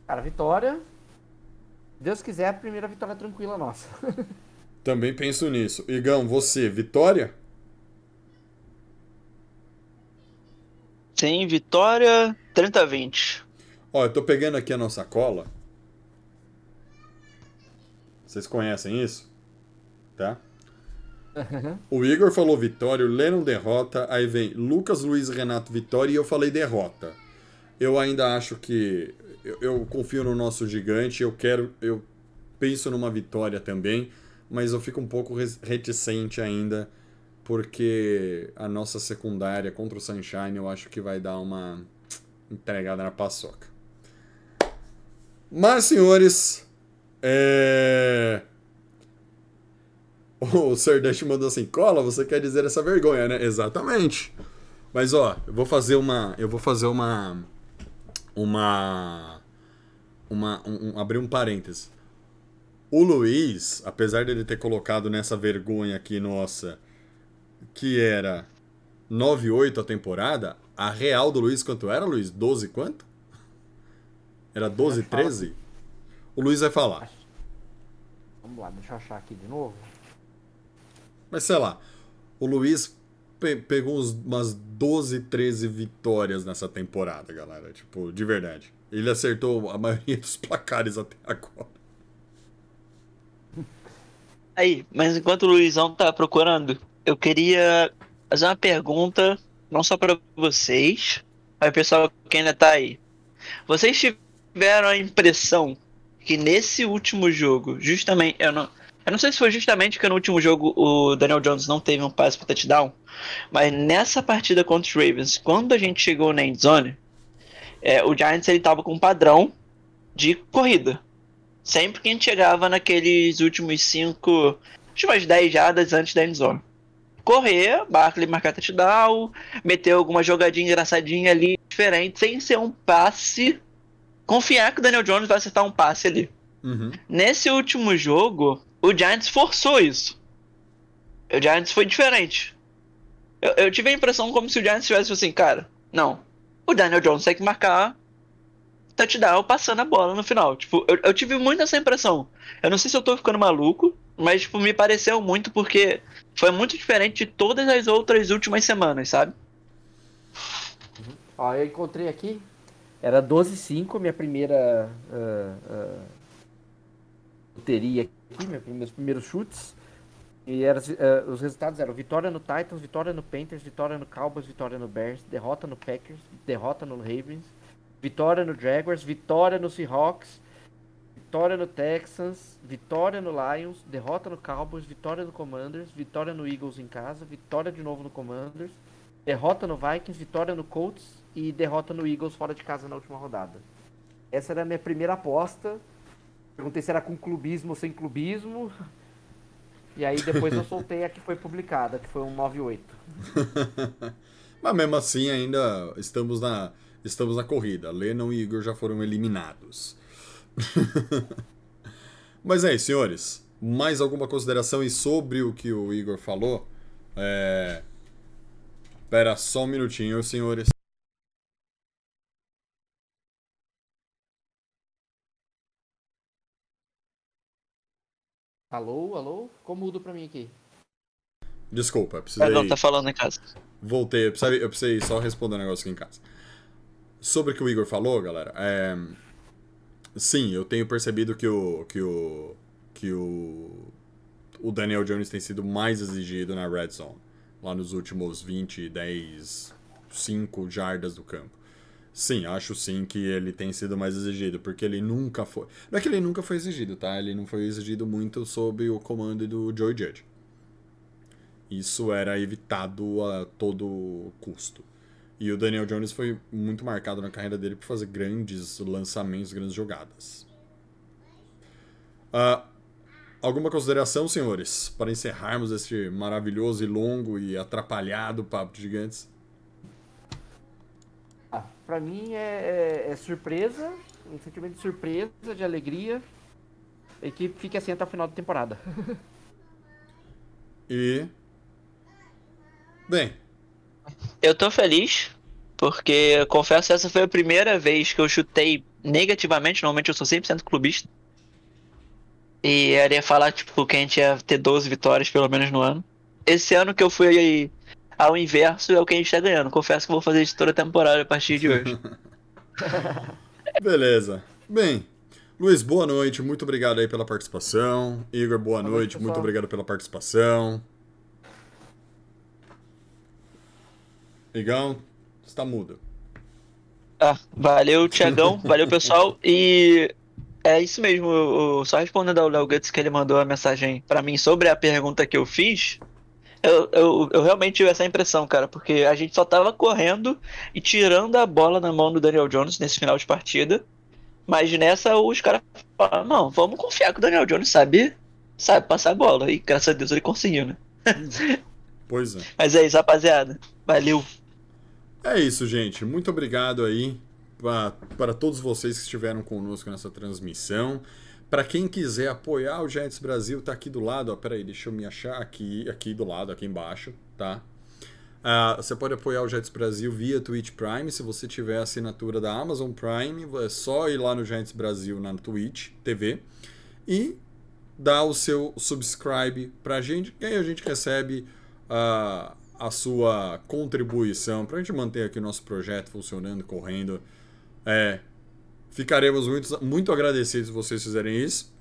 Speaker 2: Cara, vitória. Deus quiser, a primeira vitória tranquila nossa. [laughs]
Speaker 1: Também penso nisso. Igão, você, vitória?
Speaker 3: Sim, vitória 30 a 20.
Speaker 1: Ó, eu tô pegando aqui a nossa cola. Vocês conhecem isso? Tá? O Igor falou vitória, o Lennon derrota, aí vem Lucas, Luiz, Renato, vitória e eu falei derrota. Eu ainda acho que eu, eu confio no nosso gigante, eu quero, eu penso numa vitória também, mas eu fico um pouco reticente ainda porque a nossa secundária contra o Sunshine eu acho que vai dar uma entregada na paçoca. Mas, senhores, é... O Serdeste mandou assim, cola, você quer dizer essa vergonha, né? Exatamente. Mas, ó, eu vou fazer uma... Eu vou fazer uma... Uma... Uma... Um, um- abrir um parênteses. O Luiz, apesar dele ter colocado nessa vergonha aqui, nossa, que era 9,8 a temporada, a real do Luiz quanto era, Luiz? 12 quanto? Era 12,
Speaker 2: fala
Speaker 1: 13? O Luiz vai falar.
Speaker 2: Vamos lá, deixa eu achar aqui de novo.
Speaker 1: Mas sei lá, o Luiz pe- pegou uns, umas 12, 13 vitórias nessa temporada, galera. Tipo, de verdade. Ele acertou a maioria dos placares até agora.
Speaker 3: Aí, mas enquanto o Luizão tá procurando, eu queria fazer uma pergunta, não só pra vocês, mas o pessoal que ainda tá aí. Vocês tiveram a impressão que nesse último jogo, justamente, eu não, eu não sei se foi justamente porque no último jogo o Daniel Jones não teve um passe para touchdown, mas nessa partida contra os Ravens, quando a gente chegou na endzone, é, o Giants ele tava com um padrão de corrida. Sempre que a gente chegava naqueles últimos 5, últimas 10 jardas antes da endzone. Correr, Barkley marcar touchdown, meter alguma jogadinha engraçadinha ali, diferente, sem ser um passe. Confiar que o Daniel Jones vai acertar um passe ali.
Speaker 1: Uhum.
Speaker 3: Nesse último jogo, o Giants forçou isso. O Giants foi diferente. Eu, eu tive a impressão como se o Giants tivesse assim, cara, não. O Daniel Jones tem que marcar touchdown passando a bola no final. Tipo, eu, eu tive muito essa impressão. Eu não sei se eu tô ficando maluco, mas tipo, me pareceu muito porque foi muito diferente de todas as outras últimas semanas, sabe?
Speaker 2: Ó, eu encontrei aqui. Era 12,5, minha primeira ah, ah, loteria aqui, meu- meus primeiros chutes. E era, ah, os resultados eram vitória no Titans, vitória no Panthers, vitória no Cowboys, vitória no Bears, derrota no Packers, derrota no Ravens, vitória no Jaguars, vitória no Seahawks, vitória no Texans, vitória no Lions, derrota no Cowboys, vitória no Commanders, vitória no Eagles em casa, vitória de novo no Commanders, derrota no Vikings, vitória no Colts e derrota no Eagles fora de casa na última rodada. Essa era a minha primeira aposta. Perguntei se era com clubismo ou sem clubismo. E aí depois eu soltei a que foi publicada, que foi um 98. [laughs]
Speaker 1: Mas mesmo assim, ainda estamos na, estamos na corrida. Lennon e Igor já foram eliminados. [laughs] Mas é isso, senhores. Mais alguma consideração e sobre o que o Igor falou? É... Espera só um minutinho, senhores.
Speaker 2: Alô, alô? Ficou mudo pra mim aqui.
Speaker 1: Desculpa, precisei...
Speaker 3: Perdão, tá falando em casa.
Speaker 1: Voltei, eu precisei, eu precisei só responder um negócio aqui em casa. Sobre o que o Igor falou, galera, é... sim, eu tenho percebido que o, que o que o, o Daniel Jones tem sido mais exigido na red zone, lá nos últimos 20, 10, 5 jardas do campo. Sim, acho sim que ele tem sido mais exigido, porque ele nunca foi. Não é que ele nunca foi exigido, tá? Ele não foi exigido muito sob o comando do Joe Judge. Isso era evitado a todo custo. E o Daniel Jones foi muito marcado na carreira dele por fazer grandes lançamentos, grandes jogadas. Ah, alguma consideração, senhores, para encerrarmos este maravilhoso e longo e atrapalhado Papo de Gigantes?
Speaker 2: Pra mim é, é- é surpresa, um sentimento de surpresa, de alegria. A equipe fica assim até o final da temporada. [laughs]
Speaker 1: E. Bem,
Speaker 3: Eu tô feliz, porque eu confesso que essa foi a primeira vez que eu chutei negativamente. Normalmente eu sou 100% clubista. E eu ia falar, tipo, que a gente ia ter 12 vitórias pelo menos no ano. Esse ano que eu fui ao inverso é o que a gente tá ganhando. Confesso que vou fazer isso toda a temporada a partir de hoje. [laughs] [laughs]
Speaker 1: beleza. Bem, Luiz, boa noite. Muito obrigado aí pela participação. Igor, boa,
Speaker 2: Boa noite,
Speaker 1: noite. Muito obrigado pela participação. Igão, está mudo.
Speaker 3: Ah, valeu, Tiagão. [laughs] Valeu, pessoal. E é isso mesmo. eu- eu- só respondendo ao Léo Guts que ele mandou a mensagem pra mim sobre a pergunta que eu fiz. Eu, eu, eu realmente tive essa impressão, cara, porque a gente só tava correndo e tirando a bola na mão do Daniel Jones nesse final de partida. Mas nessa os caras falaram, não, vamos confiar que o Daniel Jones sabe, sabe passar a bola. E graças a Deus ele conseguiu, né? [laughs]
Speaker 1: Pois é.
Speaker 3: Mas é isso, rapaziada. Valeu.
Speaker 1: É isso, gente. Muito obrigado aí para todos vocês que estiveram conosco nessa transmissão. Para quem quiser apoiar o Giants Brasil, tá aqui do lado. Ó, peraí, deixa eu me achar aqui, aqui do lado, aqui embaixo, tá? Ah, você pode apoiar o Giants Brasil via Twitch Prime. Se você tiver assinatura da Amazon Prime, é só ir lá no Giants Brasil na Twitch TV e dar o seu subscribe pra gente, que aí a gente recebe a, a sua contribuição pra gente manter aqui o nosso projeto funcionando, correndo. É, ficaremos muito, muito agradecidos se vocês fizerem isso.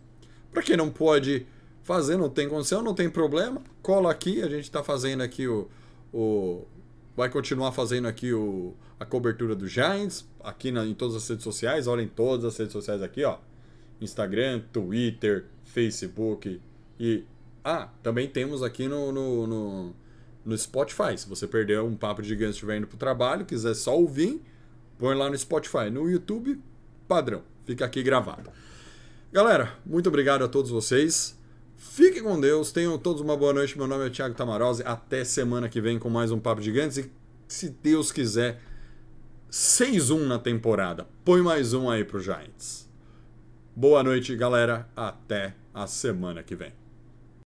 Speaker 1: Pra quem não pode fazer, não tem condição, não tem problema, cola aqui, a gente tá fazendo aqui o. o vai continuar fazendo aqui o, a cobertura do Giants, aqui na, em todas as redes sociais, olhem todas as redes sociais aqui, ó. Instagram, Twitter, Facebook e. Ah, também temos aqui no, no, no, no Spotify. Se você perdeu um papo de gigante estiver indo pro trabalho, quiser só ouvir, põe lá no Spotify. No YouTube, padrão. Fica aqui gravado. Galera, muito obrigado a todos vocês. Fiquem com Deus, tenham todos uma boa noite. Meu nome é Thiago Tamarose. Até semana que vem com mais um Papo Gigantes. E se Deus quiser, 6-1 na temporada. Põe mais um aí pro Giants. Boa noite, galera. Até a semana que vem.